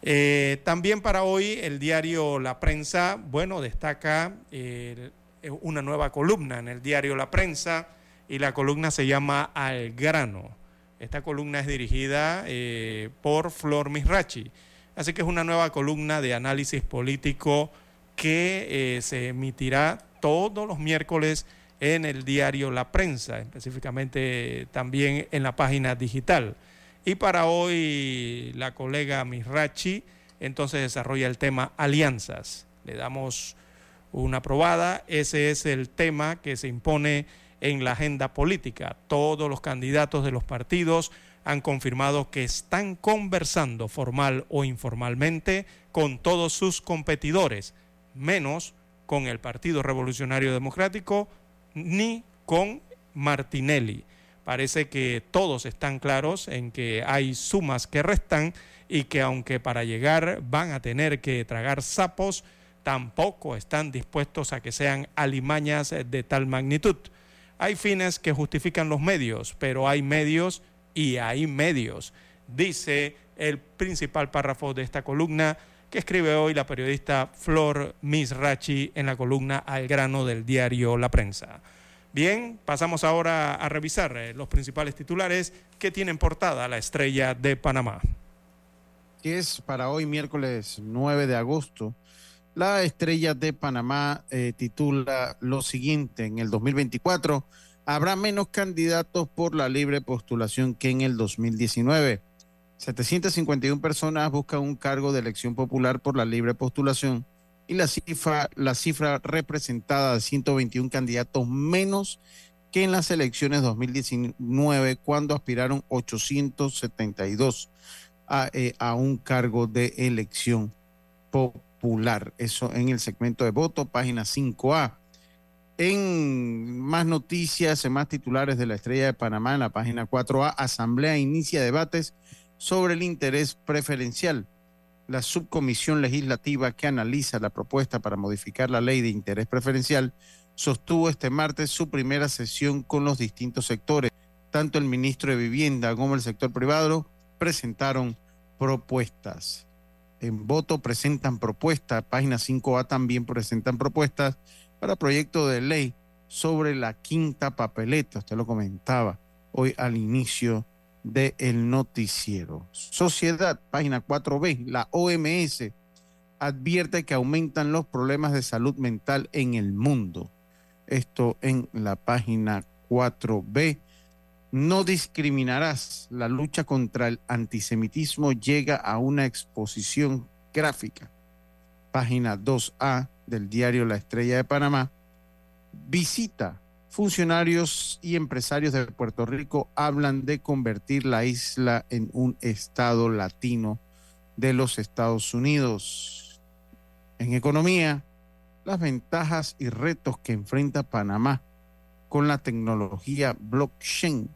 Eh, también para hoy el diario La Prensa, bueno, destaca eh, una nueva columna en el diario La Prensa y la columna se llama Al grano. Esta columna es dirigida eh, por Flor Misrachi. Así que es una nueva columna de análisis político que se emitirá todos los miércoles en el diario La Prensa, específicamente también en la página digital. Y para hoy la colega Misrachi entonces desarrolla el tema alianzas. Le damos una probada. Ese es el tema que se impone en la agenda política. Todos los candidatos de los partidos han confirmado que están conversando formal o informalmente con todos sus competidores, menos con el Partido Revolucionario Democrático ni con Martinelli. Parece que todos están claros en que hay sumas que restan y que aunque para llegar van a tener que tragar sapos, tampoco están dispuestos a que sean alimañas de tal magnitud. Hay fines que justifican los medios, pero hay medios y hay medios, dice el principal párrafo de esta columna que escribe hoy la periodista Flor Misrachi en la columna Al grano del diario La Prensa. Bien, pasamos ahora a revisar eh, los principales titulares que tienen portada la estrella de Panamá. Es para hoy miércoles 9 de agosto la estrella de Panamá eh, titula lo siguiente, en el 2024 habrá menos candidatos por la libre postulación que en el 2019. 751 personas buscan un cargo de elección popular por la libre postulación y la cifra, la cifra representada de 121 candidatos menos que en las elecciones 2019 cuando aspiraron 872 a, eh, a un cargo de elección popular eso en el segmento de voto, página 5A. En más noticias, en más titulares de la Estrella de Panamá, en la página 4A, Asamblea inicia debates sobre el interés preferencial. La subcomisión legislativa que analiza la propuesta para modificar la ley de interés preferencial sostuvo este martes su primera sesión con los distintos sectores. Tanto el ministro de Vivienda como el sector privado presentaron propuestas en voto presentan propuestas, página 5A también presentan propuestas para proyecto de ley sobre la quinta papeleta, usted lo comentaba hoy al inicio del noticiero. Sociedad, página 4B, la OMS advierte que aumentan los problemas de salud mental en el mundo. Esto en la página 4B no discriminarás. La lucha contra el antisemitismo llega a una exposición gráfica. Página 2A del diario La Estrella de Panamá. Visita. Funcionarios y empresarios de Puerto Rico hablan de convertir la isla en un estado latino de los Estados Unidos. En economía, las ventajas y retos que enfrenta Panamá con la tecnología blockchain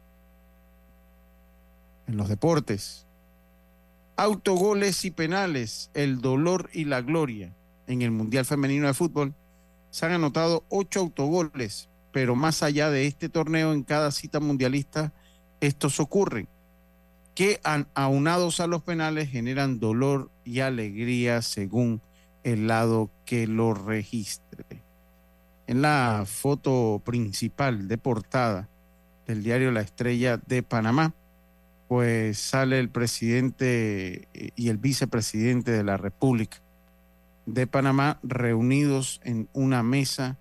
en los deportes. Autogoles y penales, el dolor y la gloria. En el Mundial Femenino de Fútbol se han anotado ocho autogoles, pero más allá de este torneo, en cada cita mundialista, estos ocurren, que aunados a los penales generan dolor y alegría según el lado que lo registre. En la foto principal de portada del diario La Estrella de Panamá, pues sale el presidente eh, y el vicepresidente de la República de Panamá reunidos en una mesa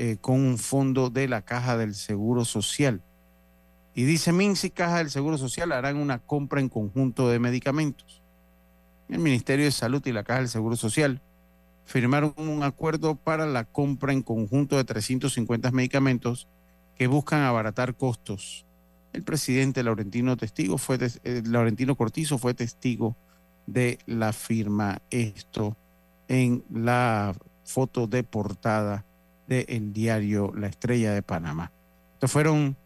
eh, con un fondo de la Caja del Seguro Social. Y dice Minsi, Caja del Seguro Social harán una compra en conjunto de medicamentos. el Ministerio de Salud y la Caja del Seguro Social firmaron un acuerdo para la compra en conjunto de 350 medicamentos que buscan abaratar costos. El presidente Laurentino Testigo fue eh, Laurentino Cortizo fue testigo de la firma esto en la foto de portada del diario La Estrella de Panamá. Estos fueron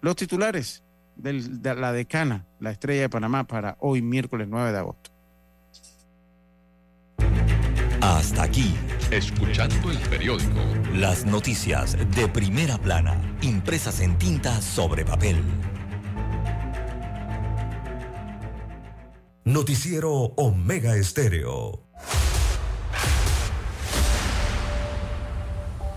los titulares de la decana, La Estrella de Panamá, para hoy miércoles 9 de agosto. Hasta aquí. Escuchando el periódico. Las noticias de primera plana, impresas en tinta sobre papel. Noticiero Omega Estéreo.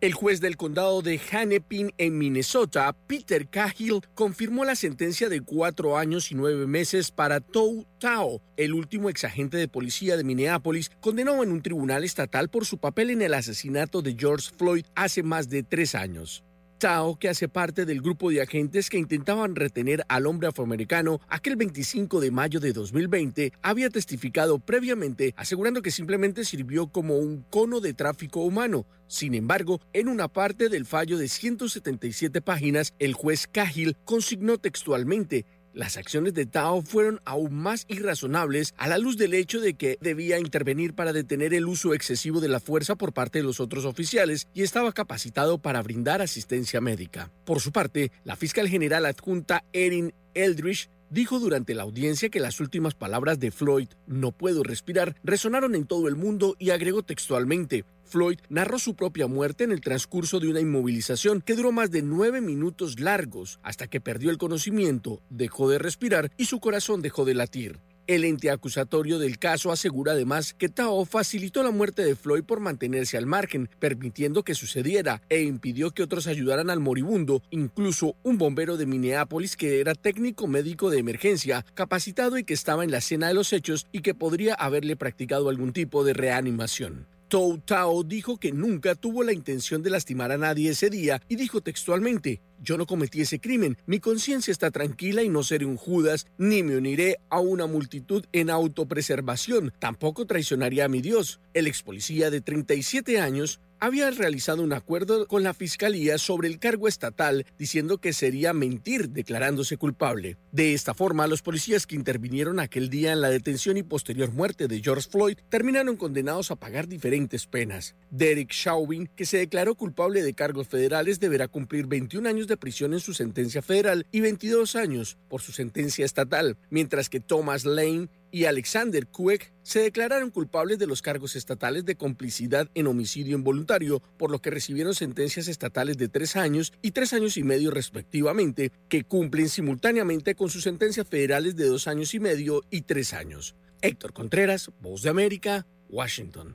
El juez del condado de Hennepin en Minnesota, Peter Cahill, confirmó la sentencia de cuatro años y nueve meses para Tou Tao, el último exagente de policía de Minneapolis, condenado en un tribunal estatal por su papel en el asesinato de George Floyd hace más de tres años. Tao, que hace parte del grupo de agentes que intentaban retener al hombre afroamericano aquel 25 de mayo de 2020, había testificado previamente asegurando que simplemente sirvió como un cono de tráfico humano. Sin embargo, en una parte del fallo de 177 páginas, el juez Cahill consignó textualmente las acciones de Tao fueron aún más irrazonables a la luz del hecho de que debía intervenir para detener el uso excesivo de la fuerza por parte de los otros oficiales y estaba capacitado para brindar asistencia médica. Por su parte, la fiscal general adjunta Erin Eldridge dijo durante la audiencia que las últimas palabras de Floyd, no puedo respirar, resonaron en todo el mundo y agregó textualmente, Floyd narró su propia muerte en el transcurso de una inmovilización que duró más de nueve minutos largos, hasta que perdió el conocimiento, dejó de respirar y su corazón dejó de latir. El ente acusatorio del caso asegura además que Tao facilitó la muerte de Floyd por mantenerse al margen, permitiendo que sucediera, e impidió que otros ayudaran al moribundo, incluso un bombero de Minneapolis que era técnico médico de emergencia, capacitado y que estaba en la escena de los hechos y que podría haberle practicado algún tipo de reanimación. Tou Tao dijo que nunca tuvo la intención de lastimar a nadie ese día y dijo textualmente, yo no cometí ese crimen, mi conciencia está tranquila y no seré un Judas, ni me uniré a una multitud en autopreservación, tampoco traicionaría a mi Dios. El ex policía de 37 años había realizado un acuerdo con la fiscalía sobre el cargo estatal diciendo que sería mentir declarándose culpable. De esta forma, los policías que intervinieron aquel día en la detención y posterior muerte de George Floyd terminaron condenados a pagar diferentes penas. Derek Chauvin, que se declaró culpable de cargos federales, deberá cumplir 21 años de prisión en su sentencia federal y 22 años por su sentencia estatal, mientras que Thomas Lane y Alexander Kuek se declararon culpables de los cargos estatales de complicidad en homicidio involuntario, por lo que recibieron sentencias estatales de tres años y tres años y medio respectivamente, que cumplen simultáneamente con sus sentencias federales de dos años y medio y tres años. Héctor Contreras, Voz de América, Washington.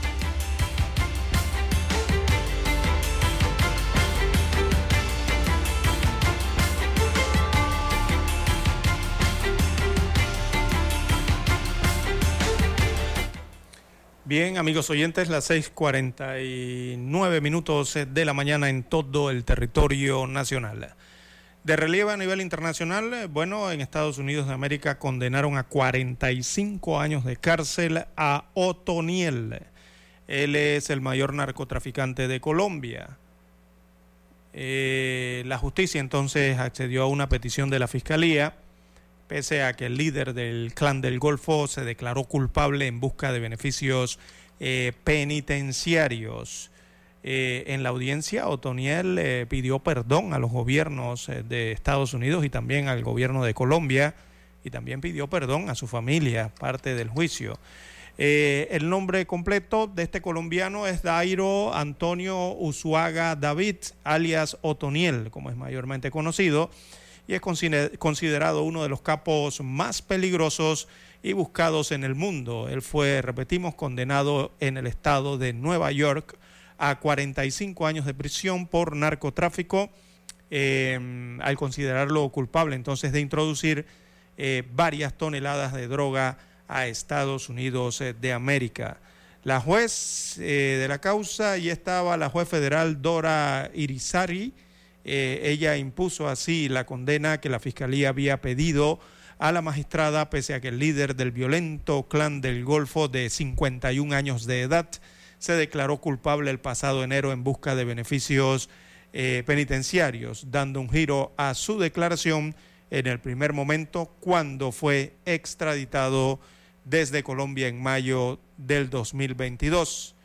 Bien, amigos oyentes, las 6:49 minutos de la mañana en todo el territorio nacional. De relieve a nivel internacional, bueno, en Estados Unidos de América condenaron a 45 años de cárcel a Otoniel. Él es el mayor narcotraficante de Colombia. Eh, la justicia entonces accedió a una petición de la fiscalía pese a que el líder del clan del Golfo se declaró culpable en busca de beneficios eh, penitenciarios. Eh, en la audiencia, Otoniel eh, pidió perdón a los gobiernos de Estados Unidos y también al gobierno de Colombia y también pidió perdón a su familia, parte del juicio. El nombre completo de este colombiano es Dairo Antonio Usuaga David, alias Otoniel, como es mayormente conocido, y es considerado uno de los capos más peligrosos y buscados en el mundo. Él fue, repetimos, condenado en el estado de Nueva York a 45 años de prisión por narcotráfico, eh, al considerarlo culpable entonces de introducir eh, varias toneladas de droga a Estados Unidos eh, de América. La juez eh, de la causa y estaba la juez federal Dora Irizarry. Eh, ella impuso así la condena que la fiscalía había pedido a la magistrada, pese a que el líder del violento clan del Golfo de 51 años de edad se declaró culpable el pasado enero en busca de beneficios penitenciarios, dando un giro a su declaración en el primer momento cuando fue extraditado desde Colombia en mayo del 2022.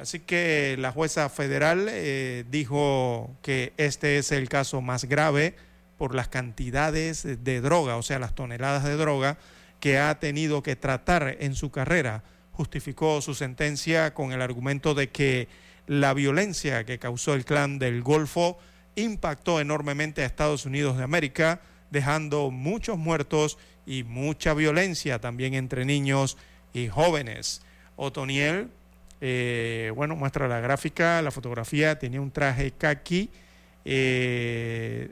Así que la jueza federal eh, dijo que este es el caso más grave por las cantidades de droga, o sea, las toneladas de droga que ha tenido que tratar en su carrera. Justificó su sentencia con el argumento de que la violencia que causó el clan del Golfo impactó enormemente a Estados Unidos de América, dejando muchos muertos y mucha violencia también entre niños y jóvenes. Otoniel, eh, bueno, muestra la gráfica, la fotografía, tenía un traje kaki. Eh,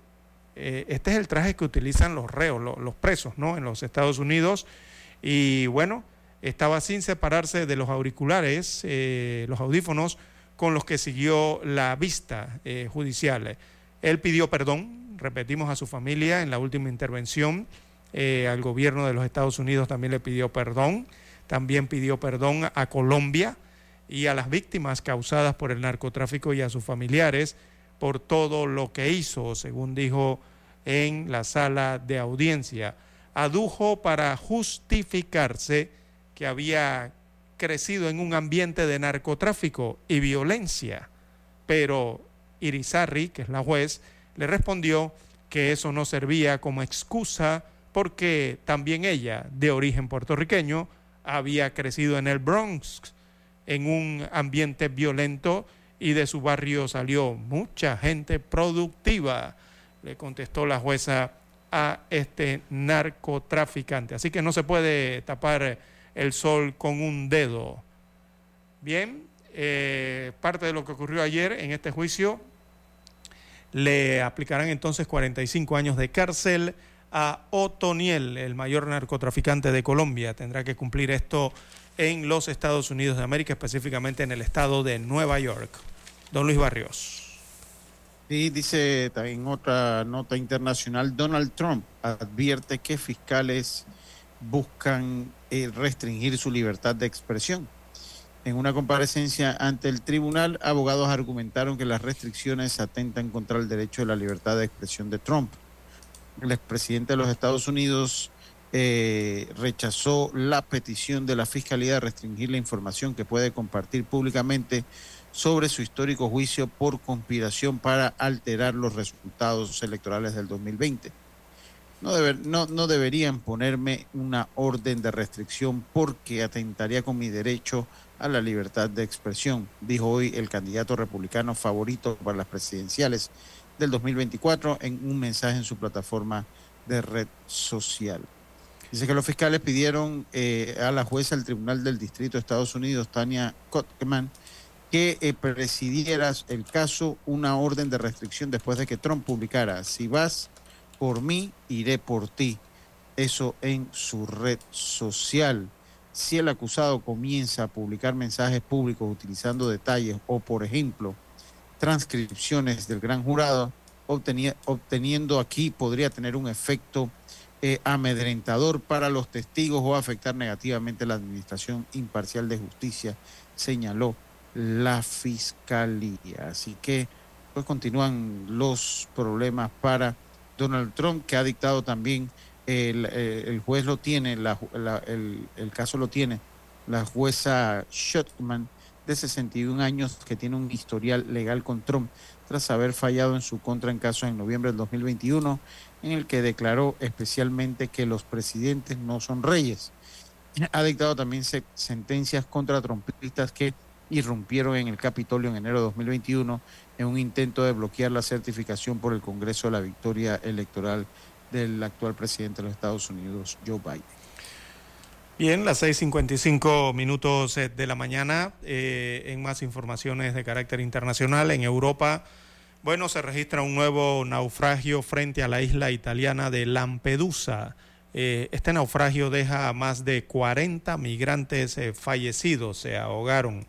eh, este es el traje que utilizan los reos, los, presos, ¿no? En los Estados Unidos. Y bueno, estaba sin separarse de los auriculares, los audífonos con los que siguió la vista judicial. Él pidió perdón, repetimos, a su familia en la última intervención al gobierno de los Estados Unidos también le pidió perdón, también pidió perdón a Colombia y a las víctimas causadas por el narcotráfico y a sus familiares por todo lo que hizo, según dijo en la sala de audiencia. Adujo para justificarse que había crecido en un ambiente de narcotráfico y violencia, pero Irizarry, que es la juez, le respondió que eso no servía como excusa porque también ella, de origen puertorriqueño, había crecido en el Bronx, en un ambiente violento y de su barrio salió mucha gente productiva, le contestó la jueza a este narcotraficante. Así que no se puede tapar el sol con un dedo. Bien, eh, parte de lo que ocurrió ayer en este juicio, le aplicarán entonces 45 años de cárcel a Otoniel, el mayor narcotraficante de Colombia. Tendrá que cumplir esto en los Estados Unidos de América, específicamente en el estado de Nueva York. Don Luis Barrios. Y dice también otra nota internacional, Donald Trump advierte que fiscales buscan eh, restringir su libertad de expresión. En una comparecencia ante el tribunal, abogados argumentaron que las restricciones atentan contra el derecho de la libertad de expresión de Trump el expresidente de los Estados Unidos eh, rechazó la petición de la Fiscalía de restringir la información que puede compartir públicamente sobre su histórico juicio por conspiración para alterar los resultados electorales del 2020. No, no, no deberían ponerme una orden de restricción porque atentaría con mi derecho a la libertad de expresión, dijo hoy el candidato republicano favorito para las presidenciales del 2024 en un mensaje en su plataforma de red social. Dice que los fiscales pidieron eh, a la jueza del Tribunal del Distrito de Estados Unidos, Tania Kotman, que eh, presidiera el caso una orden de restricción después de que Trump publicara, si vas por mí, iré por ti. Eso en su red social. Si el acusado comienza a publicar mensajes públicos utilizando detalles o, por ejemplo, transcripciones del gran jurado, obteniendo aquí podría tener un efecto eh, amedrentador para los testigos o afectar negativamente la administración imparcial de justicia, señaló la fiscalía. Así que pues continúan los problemas para Donald Trump, que ha dictado también, el, eh, juez lo tiene, el, el, caso lo tiene, la jueza Shotman de 61 años que tiene un historial legal con Trump tras haber fallado en su contra en caso en noviembre del 2021 en el que declaró especialmente que los presidentes no son reyes. ha dictado también sentencias contra trompistas que irrumpieron en el Capitolio en enero de 2021 en un intento de bloquear la certificación por el Congreso de la victoria electoral del actual presidente de los Estados Unidos, Joe Biden. Bien, las 6.55 minutos eh, de la mañana, eh, en más informaciones de carácter internacional, en Europa, bueno, se registra un nuevo naufragio frente a la isla italiana de Lampedusa. Eh, este naufragio deja a más de 40 migrantes fallecidos, se ahogaron.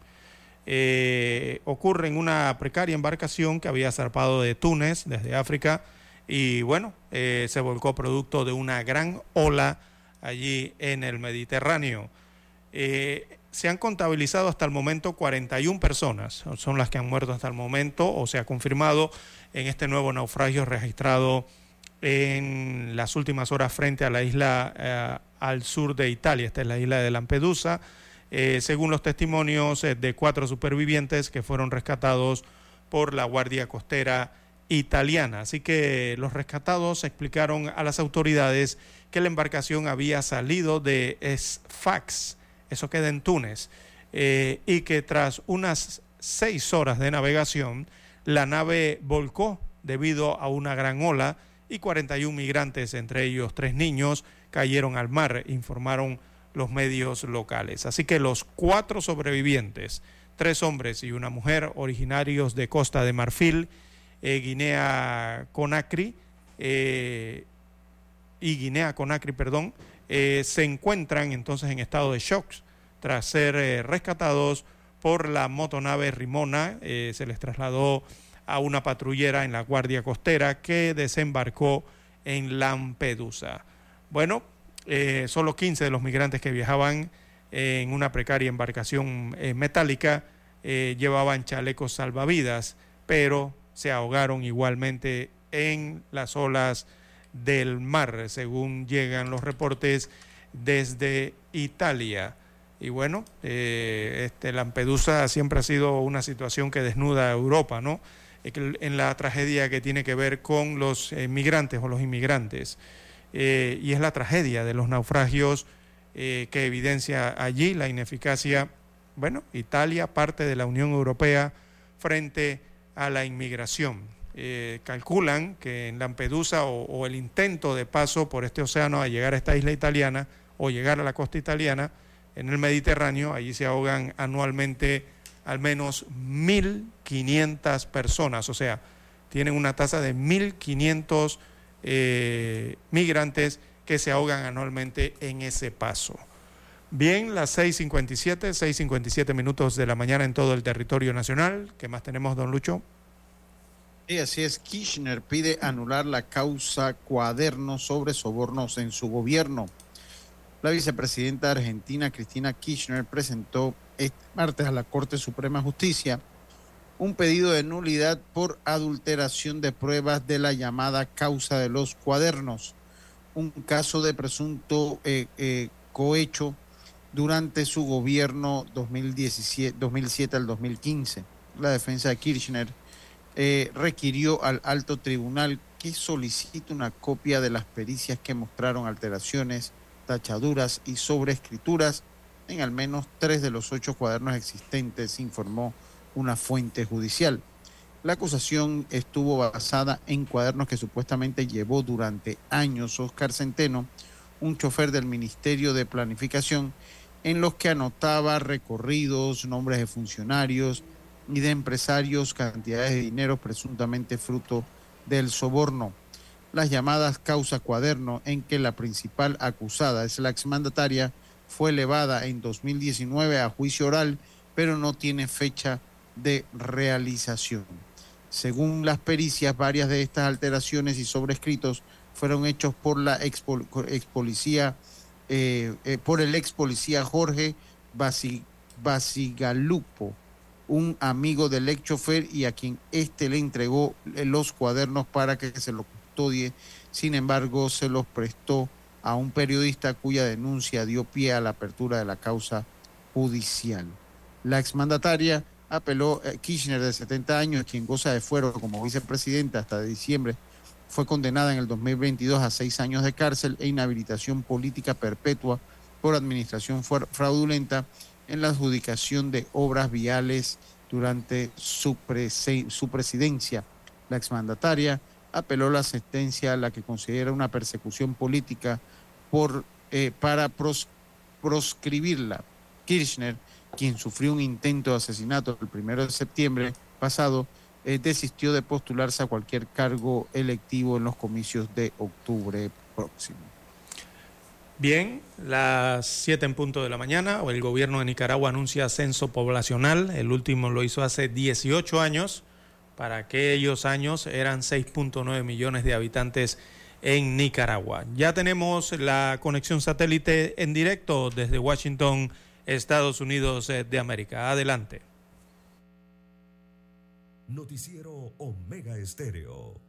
ocurre en una precaria embarcación que había zarpado de Túnez, desde África, y bueno, se volcó producto de una gran ola allí en el Mediterráneo. Eh, se han contabilizado hasta el momento 41 personas, son las que han muerto hasta el momento o se ha confirmado en este nuevo naufragio registrado en las últimas horas frente a la isla eh, al sur de Italia, esta es la isla de Lampedusa, eh, según los testimonios de cuatro supervivientes que fueron rescatados por la Guardia Costera italiana. Así que los rescatados explicaron a las autoridades que la embarcación había salido de Sfax, eso queda en Túnez, eh, y que tras unas seis horas de navegación, la nave volcó debido a una gran ola y 41 migrantes, entre ellos tres niños, cayeron al mar, informaron los medios locales. Así que los cuatro sobrevivientes, tres hombres y una mujer originarios de Costa de Marfil, eh, Guinea Conakry eh, y Guinea Conakry, perdón, eh, se encuentran entonces en estado de shock tras ser rescatados por la motonave Rimona. se les trasladó a una patrullera en la Guardia Costera que desembarcó en Lampedusa. Bueno, solo 15 de los migrantes que viajaban en una precaria embarcación metálica llevaban chalecos salvavidas, pero se ahogaron igualmente en las olas del mar, según llegan los reportes desde Italia. Y bueno, eh, este, Lampedusa siempre ha sido una situación que desnuda a Europa, ¿no? En la tragedia que tiene que ver con los migrantes o los inmigrantes. Eh, y es la tragedia de los naufragios eh, que evidencia allí la ineficacia, bueno, Italia, parte de la Unión Europea, frente a la inmigración. Eh, calculan que en Lampedusa o, el intento de paso por este océano a llegar a esta isla italiana o llegar a la costa italiana en el Mediterráneo, allí se ahogan anualmente al menos 1.500 personas, o sea, tienen una tasa de 1.500 eh, migrantes que se ahogan anualmente en ese paso. Bien, las 6.57, 6.57 minutos de la mañana en todo el territorio nacional. ¿Qué más tenemos, don Lucho? Sí, así es. Kirchner pide anular la causa cuaderno sobre sobornos en su gobierno. La vicepresidenta argentina Cristina Kirchner presentó este martes a la Corte Suprema de Justicia un pedido de nulidad por adulteración de pruebas de la llamada causa de los cuadernos, un caso de presunto eh, eh, cohecho durante su gobierno 2017, 2007 al 2015. La defensa de Kirchner eh, requirió al alto tribunal que solicite una copia de las pericias que mostraron alteraciones, tachaduras y sobreescrituras en al menos tres de los ocho cuadernos existentes, informó una fuente judicial. La acusación estuvo basada en cuadernos que supuestamente llevó durante años Oscar Centeno, un chofer del Ministerio de Planificación, en los que anotaba recorridos, nombres de funcionarios y de empresarios, cantidades de dinero presuntamente fruto del soborno. Las llamadas causa cuaderno, en que la principal acusada es la exmandataria, fue elevada en 2019 a juicio oral, pero no tiene fecha de realización. Según las pericias, varias de estas alteraciones y sobrescritos fueron hechos por la ex, policía eh, eh, por el ex policía Jorge Basigalupo, un amigo del ex chofer y a quien éste le entregó los cuadernos para que se los custodie. Sin embargo, se los prestó a un periodista cuya denuncia dio pie a la apertura de la causa judicial. La exmandataria apeló a eh, Kirchner de 70 años, quien goza de fuero como vicepresidenta hasta diciembre fue condenada en el 2022 a seis años de cárcel e inhabilitación política perpetua por administración fraudulenta en la adjudicación de obras viales durante su, su presidencia. La exmandataria apeló la sentencia a la que considera una persecución política por, eh, para proscribirla. Kirchner, quien sufrió un intento de asesinato el primero de septiembre pasado, eh, desistió de postularse a cualquier cargo electivo en los comicios de octubre próximo. Bien, las 7 en punto de la mañana, el gobierno de Nicaragua anuncia censo poblacional, el último lo hizo hace 18 años, para aquellos años eran 6.9 millones de habitantes en Nicaragua. Ya tenemos la conexión satélite en directo desde Washington, Estados Unidos eh, de América. Adelante. Noticiero Omega Estéreo.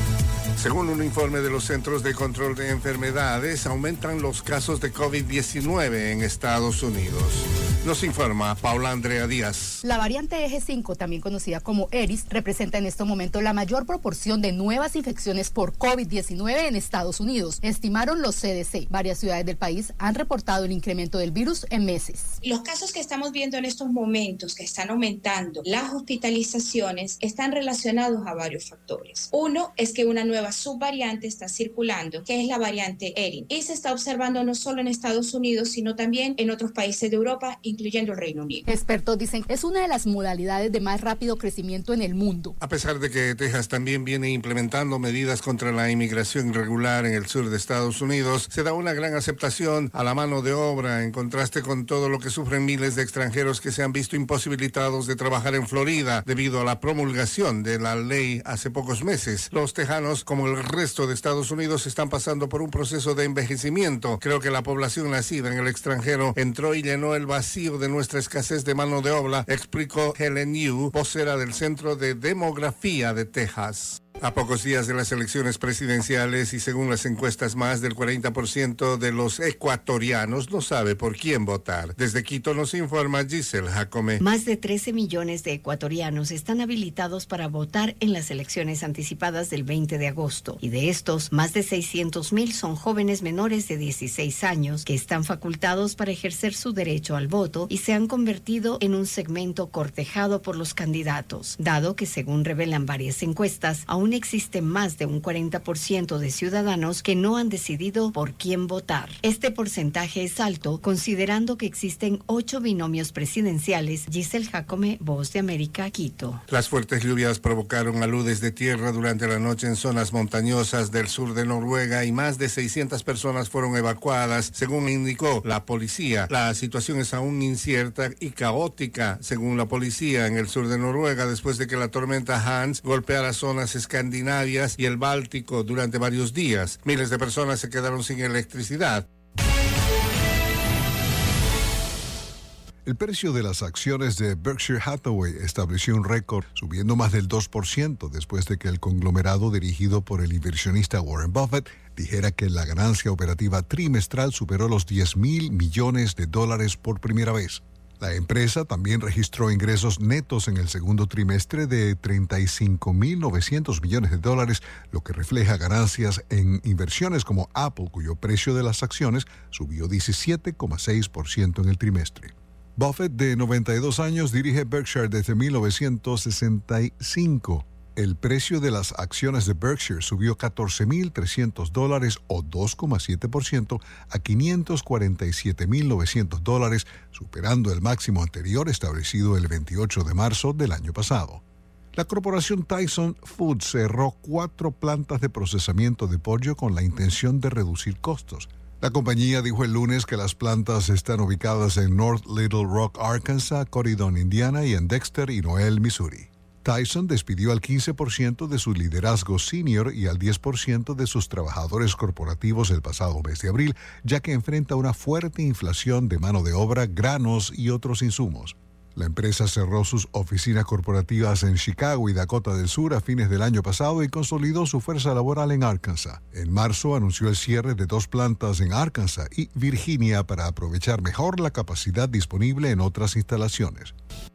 Según un informe de los Centros de Control de Enfermedades, aumentan los casos de COVID-19 en Estados Unidos. Nos informa Paula Andrea Díaz. La variante Eje 5, también conocida como ERIS, representa en este momento la mayor proporción de nuevas infecciones por COVID-19 en Estados Unidos, estimaron los CDC. Varias ciudades del país han reportado el incremento del virus en meses. Los casos que estamos viendo en estos momentos, que están aumentando, las hospitalizaciones, están relacionados a varios factores. Uno es que una nueva subvariante está circulando, que es la variante ERIN, y se está observando no solo en Estados Unidos, sino también en otros países de Europa, incluyendo el Reino Unido. Expertos dicen que es una de las modalidades de más rápido crecimiento en el mundo. A pesar de que Texas también viene implementando medidas contra la inmigración irregular en el sur de Estados Unidos, se da una gran aceptación a la mano de obra en contraste con todo lo que sufren miles de extranjeros que se han visto imposibilitados de trabajar en Florida debido a la promulgación de la ley hace pocos meses. Los tejanos, como el resto de Estados Unidos, están pasando por un proceso de envejecimiento. Creo que la población nacida en el extranjero entró y llenó el vacío de nuestra escasez de mano de obra, explicó Helen Yu, vocera del Centro de Demografía de Texas. A pocos días de las elecciones presidenciales y según las encuestas, más del 40% de los ecuatorianos no sabe por quién votar. Desde Quito nos informa Giselle Jacome. Más de 13 millones de ecuatorianos están habilitados para votar en las elecciones anticipadas del 20 de agosto. Y de estos, más de 600 mil son jóvenes menores de 16 años que están facultados para ejercer su derecho al voto y se han convertido en un segmento cortejado por los candidatos, dado que según revelan varias encuestas, existe más de un 40% de ciudadanos que no han decidido por quién votar. Este porcentaje es alto considerando que existen ocho binomios presidenciales. Giselle Jacome, Voz de América, Quito. Las fuertes lluvias provocaron aludes de tierra durante la noche en zonas montañosas del sur de Noruega y más de 600 personas fueron evacuadas, según indicó la policía. La situación es aún incierta y caótica, según la policía, en el sur de Noruega después de que la tormenta Hans golpeara zonas escandinavias y el Báltico durante varios días. Miles de personas se quedaron sin electricidad. El precio de las acciones de Berkshire Hathaway estableció un récord, subiendo más del 2% después de que el conglomerado dirigido por el inversionista Warren Buffett dijera que la ganancia operativa trimestral superó los 10 mil millones de dólares por primera vez. La empresa también registró ingresos netos en el segundo trimestre de 35.900 millones de dólares, lo que refleja ganancias en inversiones como Apple, cuyo precio de las acciones subió 17,6% en el trimestre. Buffett, de 92 años, dirige Berkshire desde 1965. El precio de las acciones de Berkshire subió 14.300 dólares o 2,7% a 547.900 dólares, superando el máximo anterior establecido el 28 de marzo del año pasado. La corporación Tyson Foods cerró cuatro plantas de procesamiento de pollo con la intención de reducir costos. La compañía dijo el lunes que las plantas están ubicadas en North Little Rock, Arkansas, Corydon, Indiana y en Dexter y Noel, Missouri. Tyson despidió al 15% de su liderazgo senior y al 10% de sus trabajadores corporativos el pasado mes de abril, ya que enfrenta una fuerte inflación de mano de obra, granos y otros insumos. La empresa cerró sus oficinas corporativas en Chicago y Dakota del Sur a fines del año pasado y consolidó su fuerza laboral en Arkansas. En marzo anunció el cierre de dos plantas en Arkansas y Virginia para aprovechar mejor la capacidad disponible en otras instalaciones.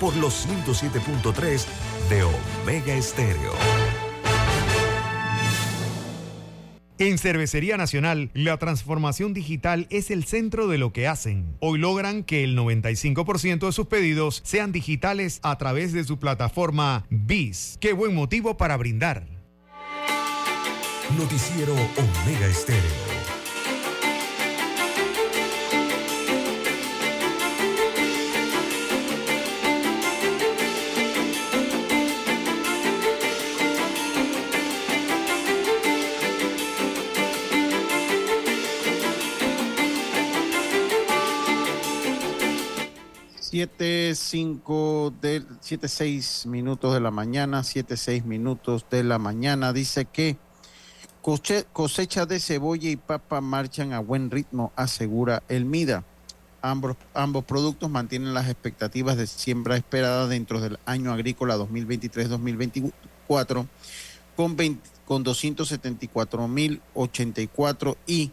Por los 107.3 de Omega Estéreo. En Cervecería Nacional, la transformación digital es el centro de lo que hacen. Hoy logran que el 95% de sus pedidos sean digitales a través de su plataforma BIS. Qué buen motivo para brindar. Noticiero Omega Estéreo. Siete, cinco del siete, seis minutos de la mañana, siete, seis minutos de la mañana. Dice que cosecha de cebolla y papa marchan a buen ritmo, asegura el MIDA. Ambos, ambos productos mantienen las expectativas de siembra esperadas dentro del año agrícola 2023-2024 con, 20 con 274.084 y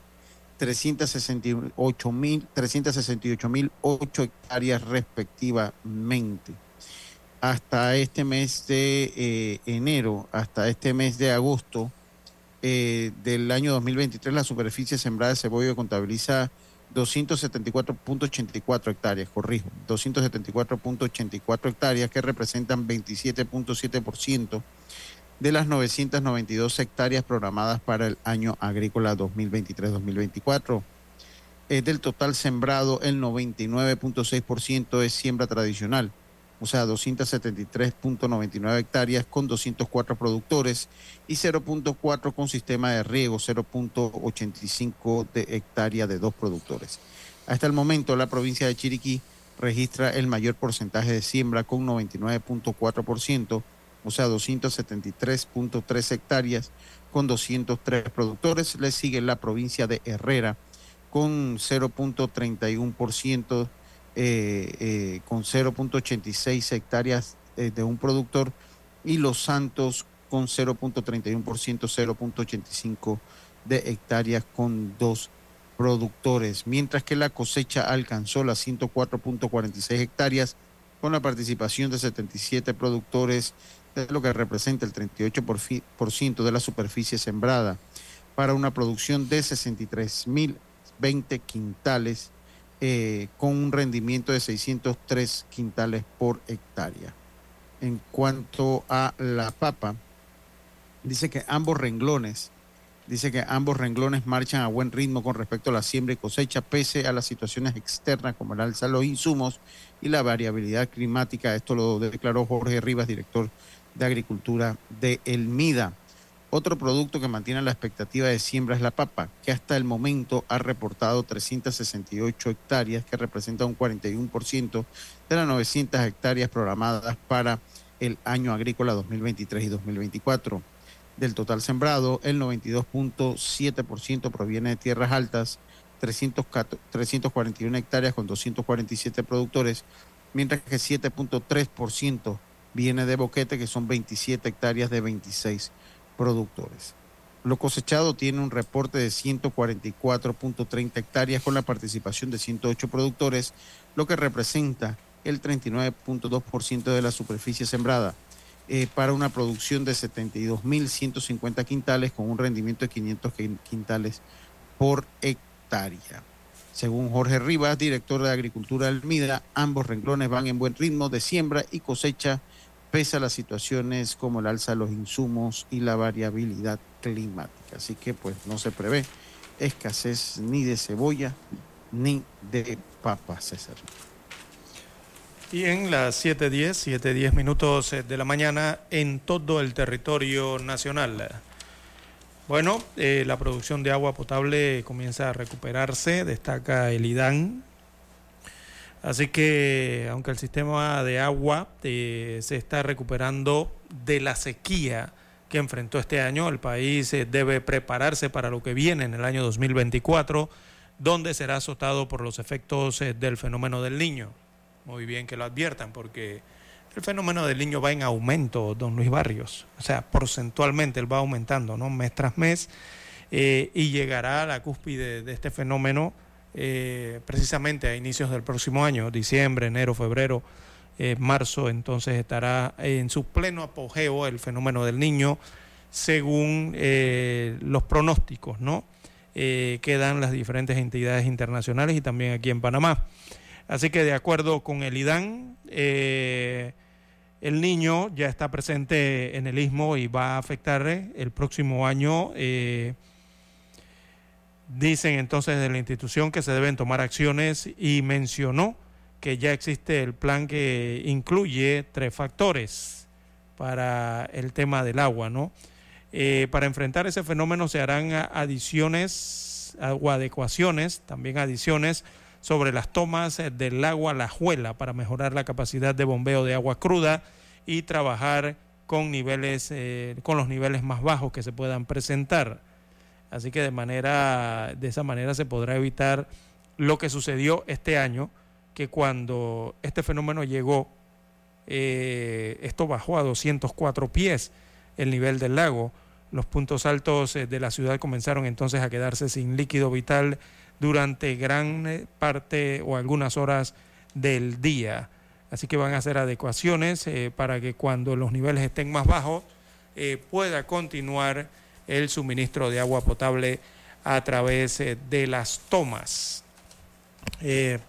368 mil 368 mil 8 hectáreas respectivamente. Hasta este mes de eh, enero, hasta este mes de agosto eh, del año 2023, la superficie sembrada de cebolla contabiliza 274.84 hectáreas, corrijo, 274.84 hectáreas que representan 27.7% de las 992 hectáreas programadas para el año agrícola 2023-2024. Eh, del total sembrado, el 99.6% es siembra tradicional, o sea, 273.99 hectáreas con 204 productores y 0.4 con sistema de riego, 0.85 de hectárea de dos productores. Hasta el momento, la provincia de Chiriquí registra el mayor porcentaje de siembra con 99.4%, o sea, 273.3 hectáreas con 203 productores. Le sigue la provincia de Herrera con 0.31%, eh, eh, con 0.86 hectáreas eh, de un productor y Los Santos con 0.31%, 0.85 de hectáreas con dos productores, mientras que la cosecha alcanzó las 104.46 hectáreas con la participación de 77 productores, lo que representa el 38% de la superficie sembrada, para una producción de 63.020 quintales, eh, con un rendimiento de 603 quintales por hectárea. En cuanto a la papa, dice que ambos renglones, dice que ambos renglones marchan a buen ritmo con respecto a la siembra y cosecha, pese a las situaciones externas como el alza de los insumos y la variabilidad climática. Esto lo declaró Jorge Rivas, director de Agricultura de El MIDA. Otro producto que mantiene la expectativa de siembra es la papa, que hasta el momento ha reportado 368 hectáreas, que representa un 41% de las 900 hectáreas programadas para el año agrícola 2023 y 2024. Del total sembrado, el 92.7% proviene de tierras altas, 341 hectáreas con 247 productores, mientras que 7.3% viene de Boquete, que son 27 hectáreas de 26 productores. Lo cosechado tiene un reporte de 144.30 hectáreas con la participación de 108 productores, lo que representa el 39.2% de la superficie sembrada, eh, para una producción de 72.150 quintales con un rendimiento de 500 quintales por hectárea. Según Jorge Rivas, director de Agricultura Almida, ambos renglones van en buen ritmo de siembra y cosecha pese a las situaciones como el alza de los insumos y la variabilidad climática. Así que pues no se prevé escasez ni de cebolla ni de papas, César. Y en las 7.10, 7.10 minutos de la mañana en todo el territorio nacional. Bueno, eh, la producción de agua potable comienza a recuperarse, destaca el IDAN. Así que, aunque el sistema de agua eh, se está recuperando de la sequía que enfrentó este año, el país eh, debe prepararse para lo que viene en el año 2024, donde será azotado por los efectos del fenómeno del niño. Muy bien que lo adviertan, porque el fenómeno del niño va en aumento, don Luis Barrios. O sea, porcentualmente él va aumentando, ¿no? Mes tras mes. Eh, y llegará a la cúspide de este fenómeno eh, precisamente a inicios del próximo año, diciembre, enero, febrero, eh, marzo. Entonces estará en su pleno apogeo el fenómeno del niño, según los pronósticos, ¿no? que dan las diferentes entidades internacionales y también aquí en Panamá. Así que de acuerdo con el IDAN, el niño ya está presente en el istmo y va a afectar el próximo año. Eh, dicen entonces de la institución que se deben tomar acciones y mencionó que ya existe el plan que incluye tres factores para el tema del agua, ¿no? Eh, para enfrentar ese fenómeno se harán adiciones o adecuaciones, también adiciones sobre las tomas del agua La Juela para mejorar la capacidad de bombeo de agua cruda y trabajar con niveles eh, con los niveles más bajos que se puedan presentar. Así que de manera de esa manera se podrá evitar lo que sucedió este año, que cuando este fenómeno llegó eh, esto bajó a 204 pies el nivel del lago. Los puntos altos de la ciudad comenzaron entonces a quedarse sin líquido vital durante gran eh, parte o algunas horas del día. Así que van a hacer adecuaciones eh, para que cuando los niveles estén más bajos eh, pueda continuar el suministro de agua potable a través de las tomas.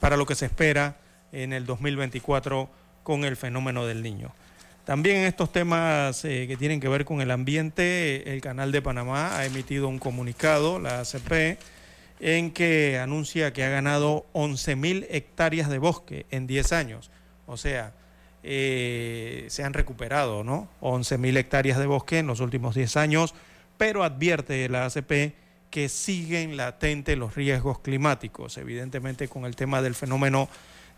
para lo que se espera en el 2024 con el fenómeno del niño. También en estos temas que tienen que ver con el ambiente, el Canal de Panamá ha emitido un comunicado, la ACP, en que anuncia que ha ganado 11.000 hectáreas de bosque en 10 años. O sea, eh, se han recuperado, ¿no? 11.000 hectáreas de bosque en los últimos 10 años, pero advierte la ACP que siguen latentes los riesgos climáticos, evidentemente con el tema del fenómeno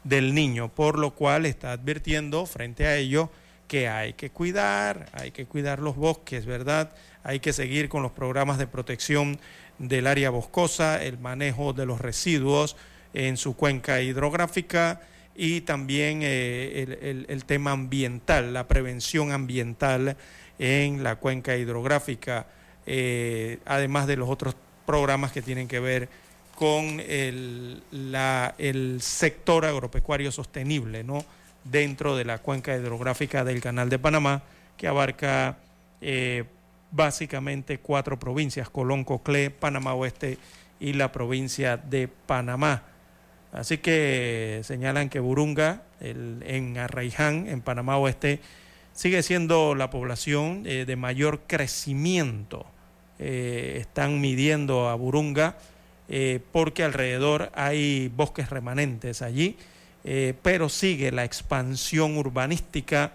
del niño, por lo cual está advirtiendo frente a ello que hay que cuidar, hay que cuidar los bosques, ¿verdad? Hay que seguir con los programas de protección del área boscosa, el manejo de los residuos en su cuenca hidrográfica y también eh, el, tema ambiental, la prevención ambiental en la cuenca hidrográfica, eh, además de los otros programas que tienen que ver con el, el sector agropecuario sostenible, ¿no? dentro de la cuenca hidrográfica del Canal de Panamá, que abarca eh, básicamente cuatro provincias, Colón, Coclé, Panamá Oeste y la provincia de Panamá. Así que señalan que Burunga, en Arraiján, en Panamá Oeste, sigue siendo la población eh, de mayor crecimiento. Eh, están midiendo a Burunga eh, porque alrededor hay bosques remanentes allí, pero sigue la expansión urbanística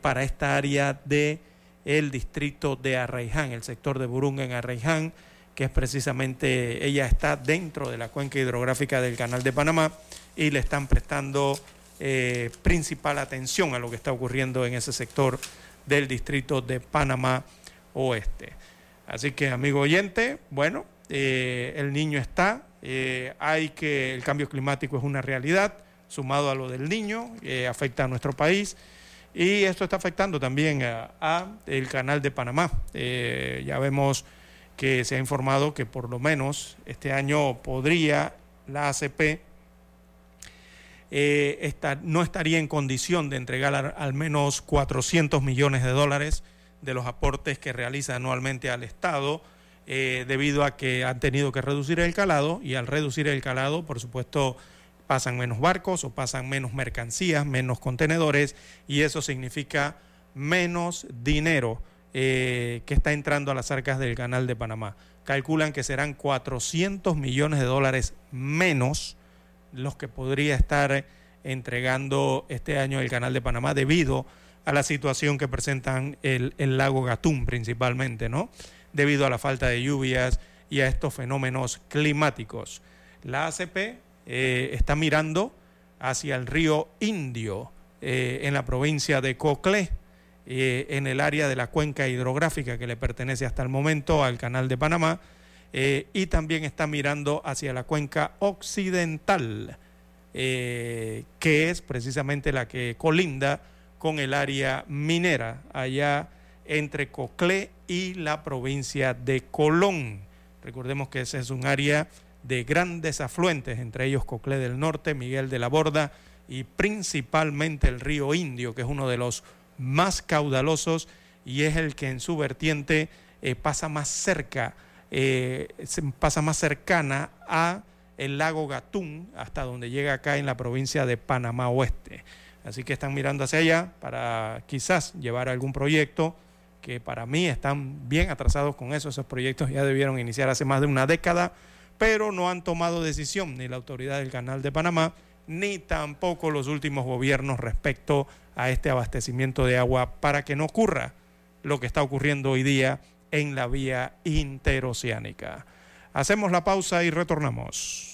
para esta área de el distrito de Arraiján, el sector de Burunga en Arraiján, que es precisamente, ella está dentro de la cuenca hidrográfica del Canal de Panamá y le están prestando eh, principal atención a lo que está ocurriendo en ese sector del distrito de Panamá Oeste. Así que, amigo oyente, bueno, eh, el niño está, eh, hay que, el cambio climático es una realidad, sumado a lo del niño, afecta a nuestro país Y esto está afectando también a, el canal de Panamá. Eh, ya vemos que se ha informado que por lo menos este año podría la ACP eh, no estaría en condición de entregar al, menos 400 millones de dólares de los aportes que realiza anualmente al Estado, eh, debido a que han tenido que reducir el calado y al reducir el calado, por supuesto, pasan menos barcos o pasan menos mercancías, menos contenedores y eso significa menos dinero eh, que está entrando a las arcas del canal de Panamá. Calculan que serán 400 millones de dólares menos los que podría estar entregando este año el canal de Panamá debido a la situación que presentan el, el lago Gatún principalmente, ¿no? Debido a la falta de lluvias y a estos fenómenos climáticos. La ACP eh, está mirando hacia el río Indio eh, en la provincia de Coclé, eh, en el área de la cuenca hidrográfica que le pertenece hasta el momento al canal de Panamá, y también está mirando hacia la cuenca occidental, que es precisamente la que colinda con el área minera, allá entre Coclé y la provincia de Colón. Recordemos que ese es un área de grandes afluentes, entre ellos Coclé del Norte, Miguel de la Borda y principalmente el río Indio, que es uno de los más caudalosos y es el que en su vertiente eh, pasa más cerca, eh, pasa más cercana a el lago Gatún, hasta donde llega acá en la provincia de Panamá Oeste. Así que están mirando hacia allá para quizás llevar algún proyecto que para mí están bien atrasados con eso. Esos proyectos ya debieron iniciar hace más de una década pero no han tomado decisión ni la autoridad del Canal de Panamá, ni tampoco los últimos gobiernos respecto a este abastecimiento de agua para que no ocurra lo que está ocurriendo hoy día en la vía interoceánica. Hacemos la pausa y retornamos.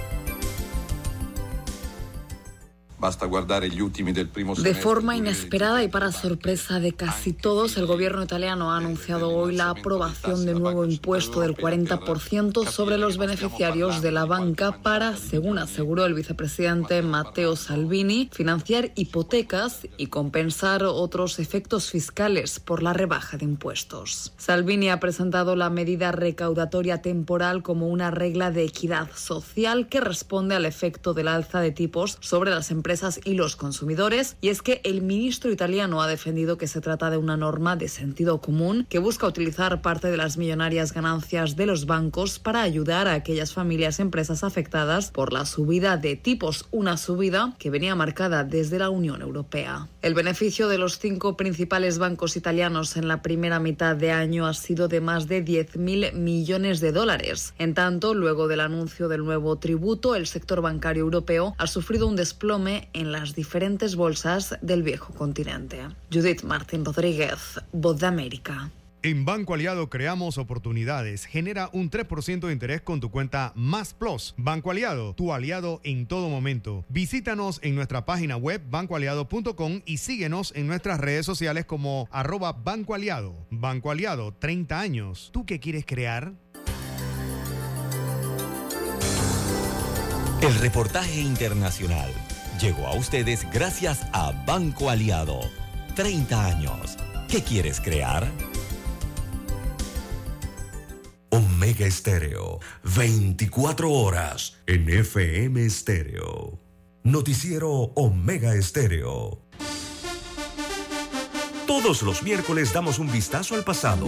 De forma inesperada y para sorpresa de casi todos, el gobierno italiano ha anunciado hoy la aprobación de un nuevo impuesto del 40% sobre los beneficiarios de la banca para, según aseguró el vicepresidente Matteo Salvini, financiar hipotecas y compensar otros efectos fiscales por la rebaja de impuestos. Salvini ha presentado la medida recaudatoria temporal como una regla de equidad social que responde al efecto del alza de tipos sobre las empresas y los consumidores, y es que el ministro italiano ha defendido que se trata de una norma de sentido común que busca utilizar parte de las millonarias ganancias de los bancos para ayudar a aquellas familias y empresas afectadas por la subida de tipos, una subida que venía marcada desde la Unión Europea. El beneficio de los cinco principales bancos italianos en la primera mitad de año ha sido de más de 10.000 millones de dólares. En tanto, luego del anuncio del nuevo tributo, el sector bancario europeo ha sufrido un desplome en las diferentes bolsas del viejo continente. Judith Martín Rodríguez, Voz de América. En Banco Aliado creamos oportunidades. Genera un 3% de interés con tu cuenta Más Plus. Banco Aliado, tu aliado en todo momento. Visítanos en nuestra página web bancoaliado.com y síguenos en nuestras redes sociales como arroba Banco Aliado. Banco Aliado, 30 años. ¿Tú qué quieres crear? El reportaje internacional llegó a ustedes gracias a Banco Aliado. 30 años. ¿Qué quieres crear? Omega Estéreo, 24 horas en FM Estéreo. Noticiero Omega Estéreo. Todos los miércoles damos un vistazo al pasado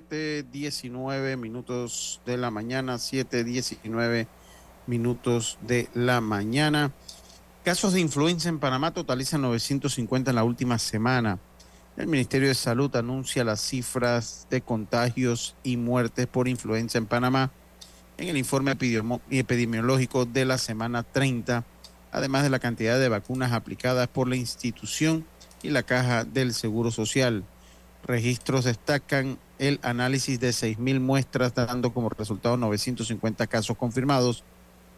19 minutos de la mañana, 7.19 minutos de la mañana. Casos de influenza en Panamá totalizan 950 en la última semana. El Ministerio de Salud anuncia las cifras de contagios y muertes por influenza en Panamá en el informe epidemiológico de la semana 30, además de la cantidad de vacunas aplicadas por la institución y la caja del Seguro Social. Registros destacan el análisis de 6.000 muestras, dando como resultado 950 casos confirmados.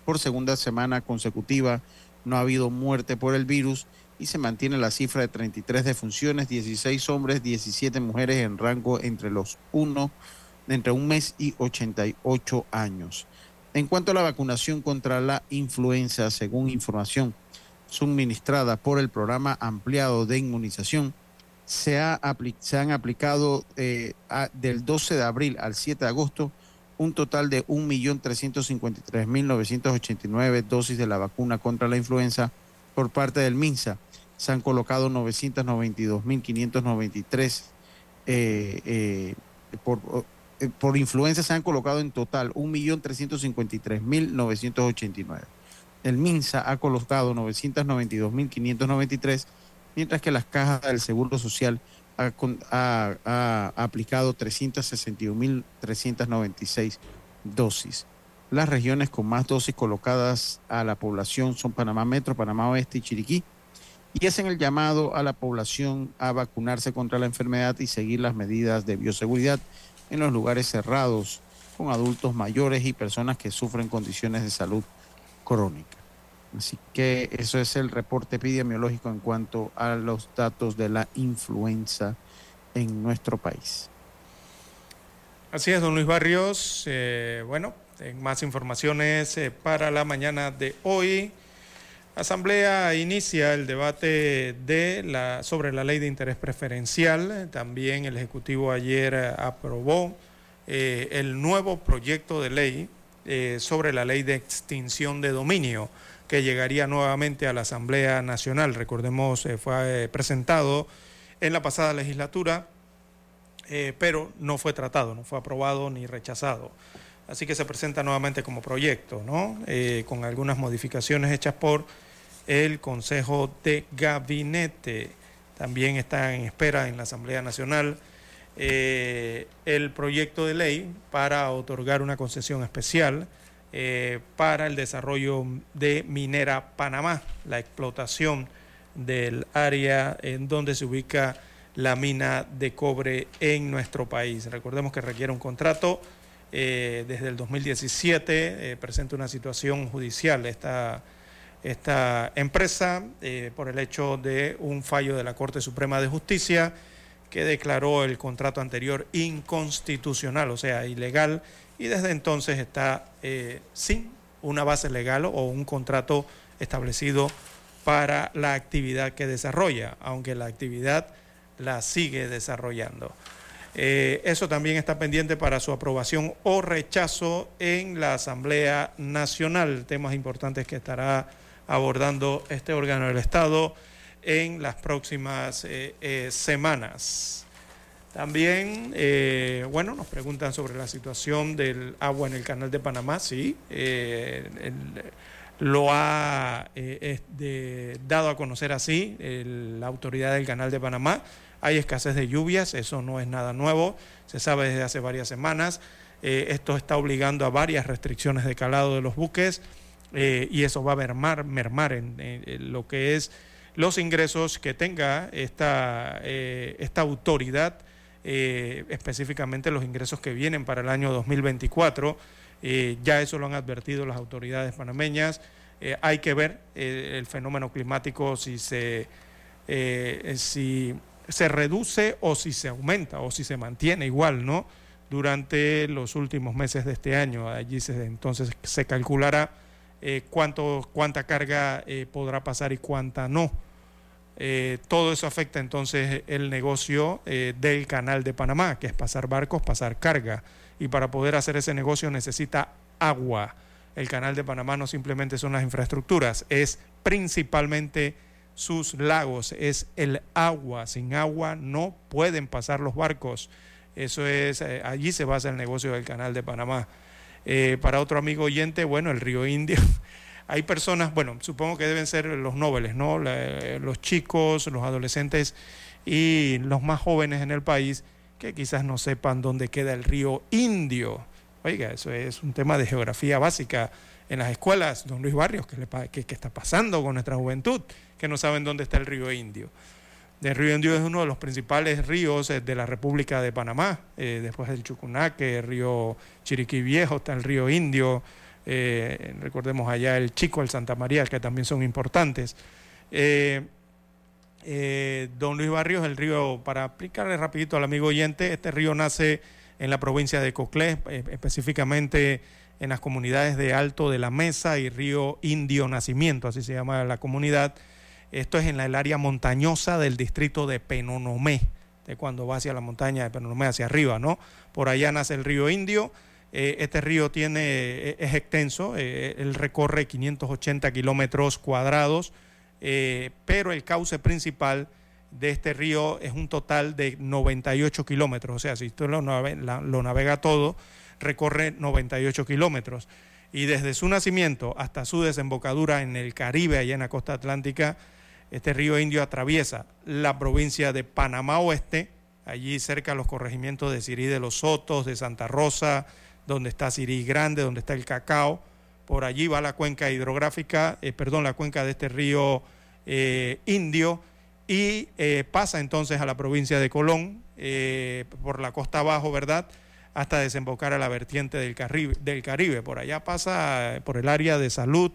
Por segunda semana consecutiva no ha habido muerte por el virus y se mantiene la cifra de 33 defunciones, 16 hombres, 17 mujeres en rango entre los 1, entre un mes y 88 años. En cuanto a la vacunación contra la influenza, según información suministrada por el programa ampliado de inmunización, se, ha se han aplicado eh, del 12 de abril al 7 de agosto un total de 1.353.989 dosis de la vacuna contra la influenza por parte del MINSA. Se han colocado 992.593 eh, eh, por, por influenza se han colocado en total 1.353.989. El MINSA ha colocado 992.593 mientras que las cajas del Seguro Social ha, aplicado 361.396 dosis. Las regiones con más dosis colocadas a la población son Panamá Metro, Panamá Oeste y Chiriquí, y hacen el llamado a la población a vacunarse contra la enfermedad y seguir las medidas de bioseguridad en los lugares cerrados con adultos mayores y personas que sufren condiciones de salud crónica. Así que eso es el reporte epidemiológico en cuanto a los datos de la influenza en nuestro país. Así es, don Luis Barrios. Eh, bueno, en más informaciones eh, para la mañana de hoy. Asamblea inicia el debate de la, sobre la ley de interés preferencial. También el Ejecutivo ayer aprobó eh, el nuevo proyecto de ley sobre la ley de extinción de dominio que llegaría nuevamente a la Asamblea Nacional. Recordemos, eh, fue eh, presentado en la pasada legislatura, eh, pero no fue tratado, no fue aprobado ni rechazado. Así que se presenta nuevamente como proyecto, ¿no? con algunas modificaciones hechas por el Consejo de Gabinete. También está en espera en la Asamblea Nacional el proyecto de ley para otorgar una concesión especial eh, para el desarrollo de Minera Panamá, la explotación del área en donde se ubica la mina de cobre en nuestro país. Recordemos que requiere un contrato eh, desde el 2017, eh, presenta una situación judicial esta, esta empresa por el hecho de un fallo de la Corte Suprema de Justicia que declaró el contrato anterior inconstitucional, o sea, ilegal y desde entonces está eh, sin una base legal o un contrato establecido para la actividad que desarrolla, aunque la actividad la sigue desarrollando. Eh, eso también está pendiente para su aprobación o rechazo en la Asamblea Nacional, temas importantes que estará abordando este órgano del Estado en las próximas eh, semanas. También, eh, bueno, nos preguntan sobre la situación del agua en el canal de Panamá. Sí, eh, lo ha eh, dado a conocer así la autoridad del canal de Panamá. Hay escasez de lluvias, eso no es nada nuevo, se sabe desde hace varias semanas. esto está obligando a varias restricciones de calado de los buques y eso va a mermar, mermar en, lo que es los ingresos que tenga esta, esta autoridad eh, específicamente los ingresos que vienen para el año 2024. Eh, ya eso lo han advertido las autoridades panameñas. Eh, hay que ver el fenómeno climático si se, si se reduce o si se aumenta o si se mantiene igual, ¿no? Durante los últimos meses de este año. Allí se, entonces se calculará cuánto, cuánta carga podrá pasar y cuánta no. Eh, todo eso afecta entonces el negocio eh, del canal de Panamá, que es pasar barcos, pasar carga. Y para poder hacer ese negocio necesita agua. El canal de Panamá no simplemente son las infraestructuras, es principalmente sus lagos, es el agua. Sin agua no pueden pasar los barcos. Eso es, eh, allí se basa el negocio del canal de Panamá. para otro amigo oyente, bueno, el río Indio hay personas, bueno, supongo que deben ser los nobles, ¿no? los chicos, los adolescentes y los más jóvenes en el país que quizás no sepan dónde queda el río Indio. Oiga, eso es un tema de geografía básica en las escuelas, don Luis Barrios, ¿qué, está pasando con nuestra juventud? Que no saben dónde está el río Indio. El río Indio es uno de los principales ríos eh, de la República de Panamá, eh, después del Chucunaque, el río Chiriquí Viejo, está el río Indio, eh, recordemos allá el Chico, el Santa María, que también son importantes. Eh, eh, don Luis Barrios, el río, para explicarle rapidito al amigo oyente, este río nace en la provincia de Coclé, específicamente en las comunidades de Alto de la Mesa y Río Indio Nacimiento, así se llama la comunidad. Esto es en el área montañosa del distrito de Penonomé, de cuando va hacia la montaña de Penonomé, hacia arriba, ¿no? Por allá nace el río Indio eh, este río tiene, eh, es extenso, eh, él recorre 580 kilómetros cuadrados, pero el cauce principal de este río es un total de 98 kilómetros. O sea, si usted lo, lo navega todo, recorre 98 kilómetros. Y desde su nacimiento hasta su desembocadura en el Caribe, allá en la costa atlántica, este río Indio atraviesa la provincia de Panamá Oeste, allí cerca de los corregimientos de Sirí de los Sotos, de Santa Rosa, donde está Sirí Grande, donde está el cacao. Por allí va la cuenca hidrográfica, eh, perdón, la cuenca de este río eh, Indio y eh, pasa entonces a la provincia de Colón por la costa abajo, ¿verdad? Hasta desembocar a la vertiente del Caribe, del Caribe. Por allá pasa por el área de salud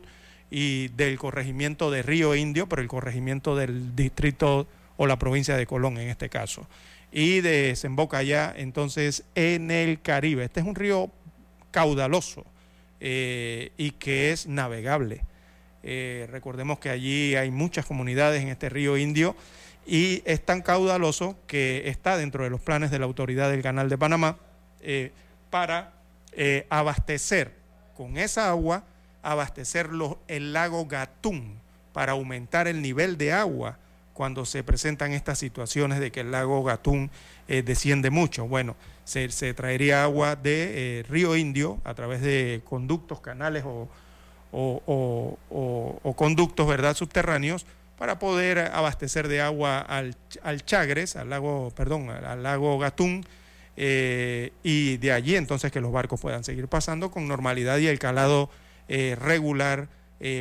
y del corregimiento de Río Indio, pero el corregimiento del distrito o la provincia de Colón en este caso. Y desemboca allá entonces en el Caribe. Este es un río caudaloso eh, y que es navegable. Eh, recordemos que allí hay muchas comunidades en este río Indio y es tan caudaloso que está dentro de los planes de la autoridad del Canal de Panamá eh, para abastecer con esa agua, abastecer el lago Gatún para aumentar el nivel de agua cuando se presentan estas situaciones de que el lago Gatún desciende mucho. Bueno, se, traería agua de eh, Río Indio a través de conductos, canales o, conductos ¿verdad? subterráneos para poder abastecer de agua al, Chagres, al lago, perdón, al lago Gatún, eh, y de allí entonces que los barcos puedan seguir pasando con normalidad y el calado eh, regular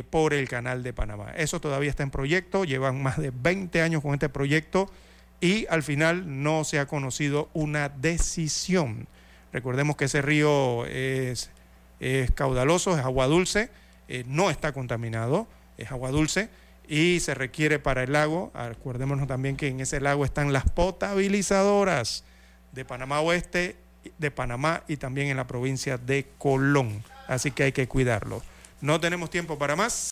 por el canal de Panamá. Eso todavía está en proyecto, llevan más de 20 años con este proyecto y al final no se ha conocido una decisión. Recordemos que ese río es, caudaloso, es agua dulce, eh, no está contaminado, es agua dulce y se requiere para el lago, acuérdémonos también que en ese lago están las potabilizadoras de Panamá Oeste, de Panamá y también en la provincia de Colón. Así que hay que cuidarlo. No tenemos tiempo para más.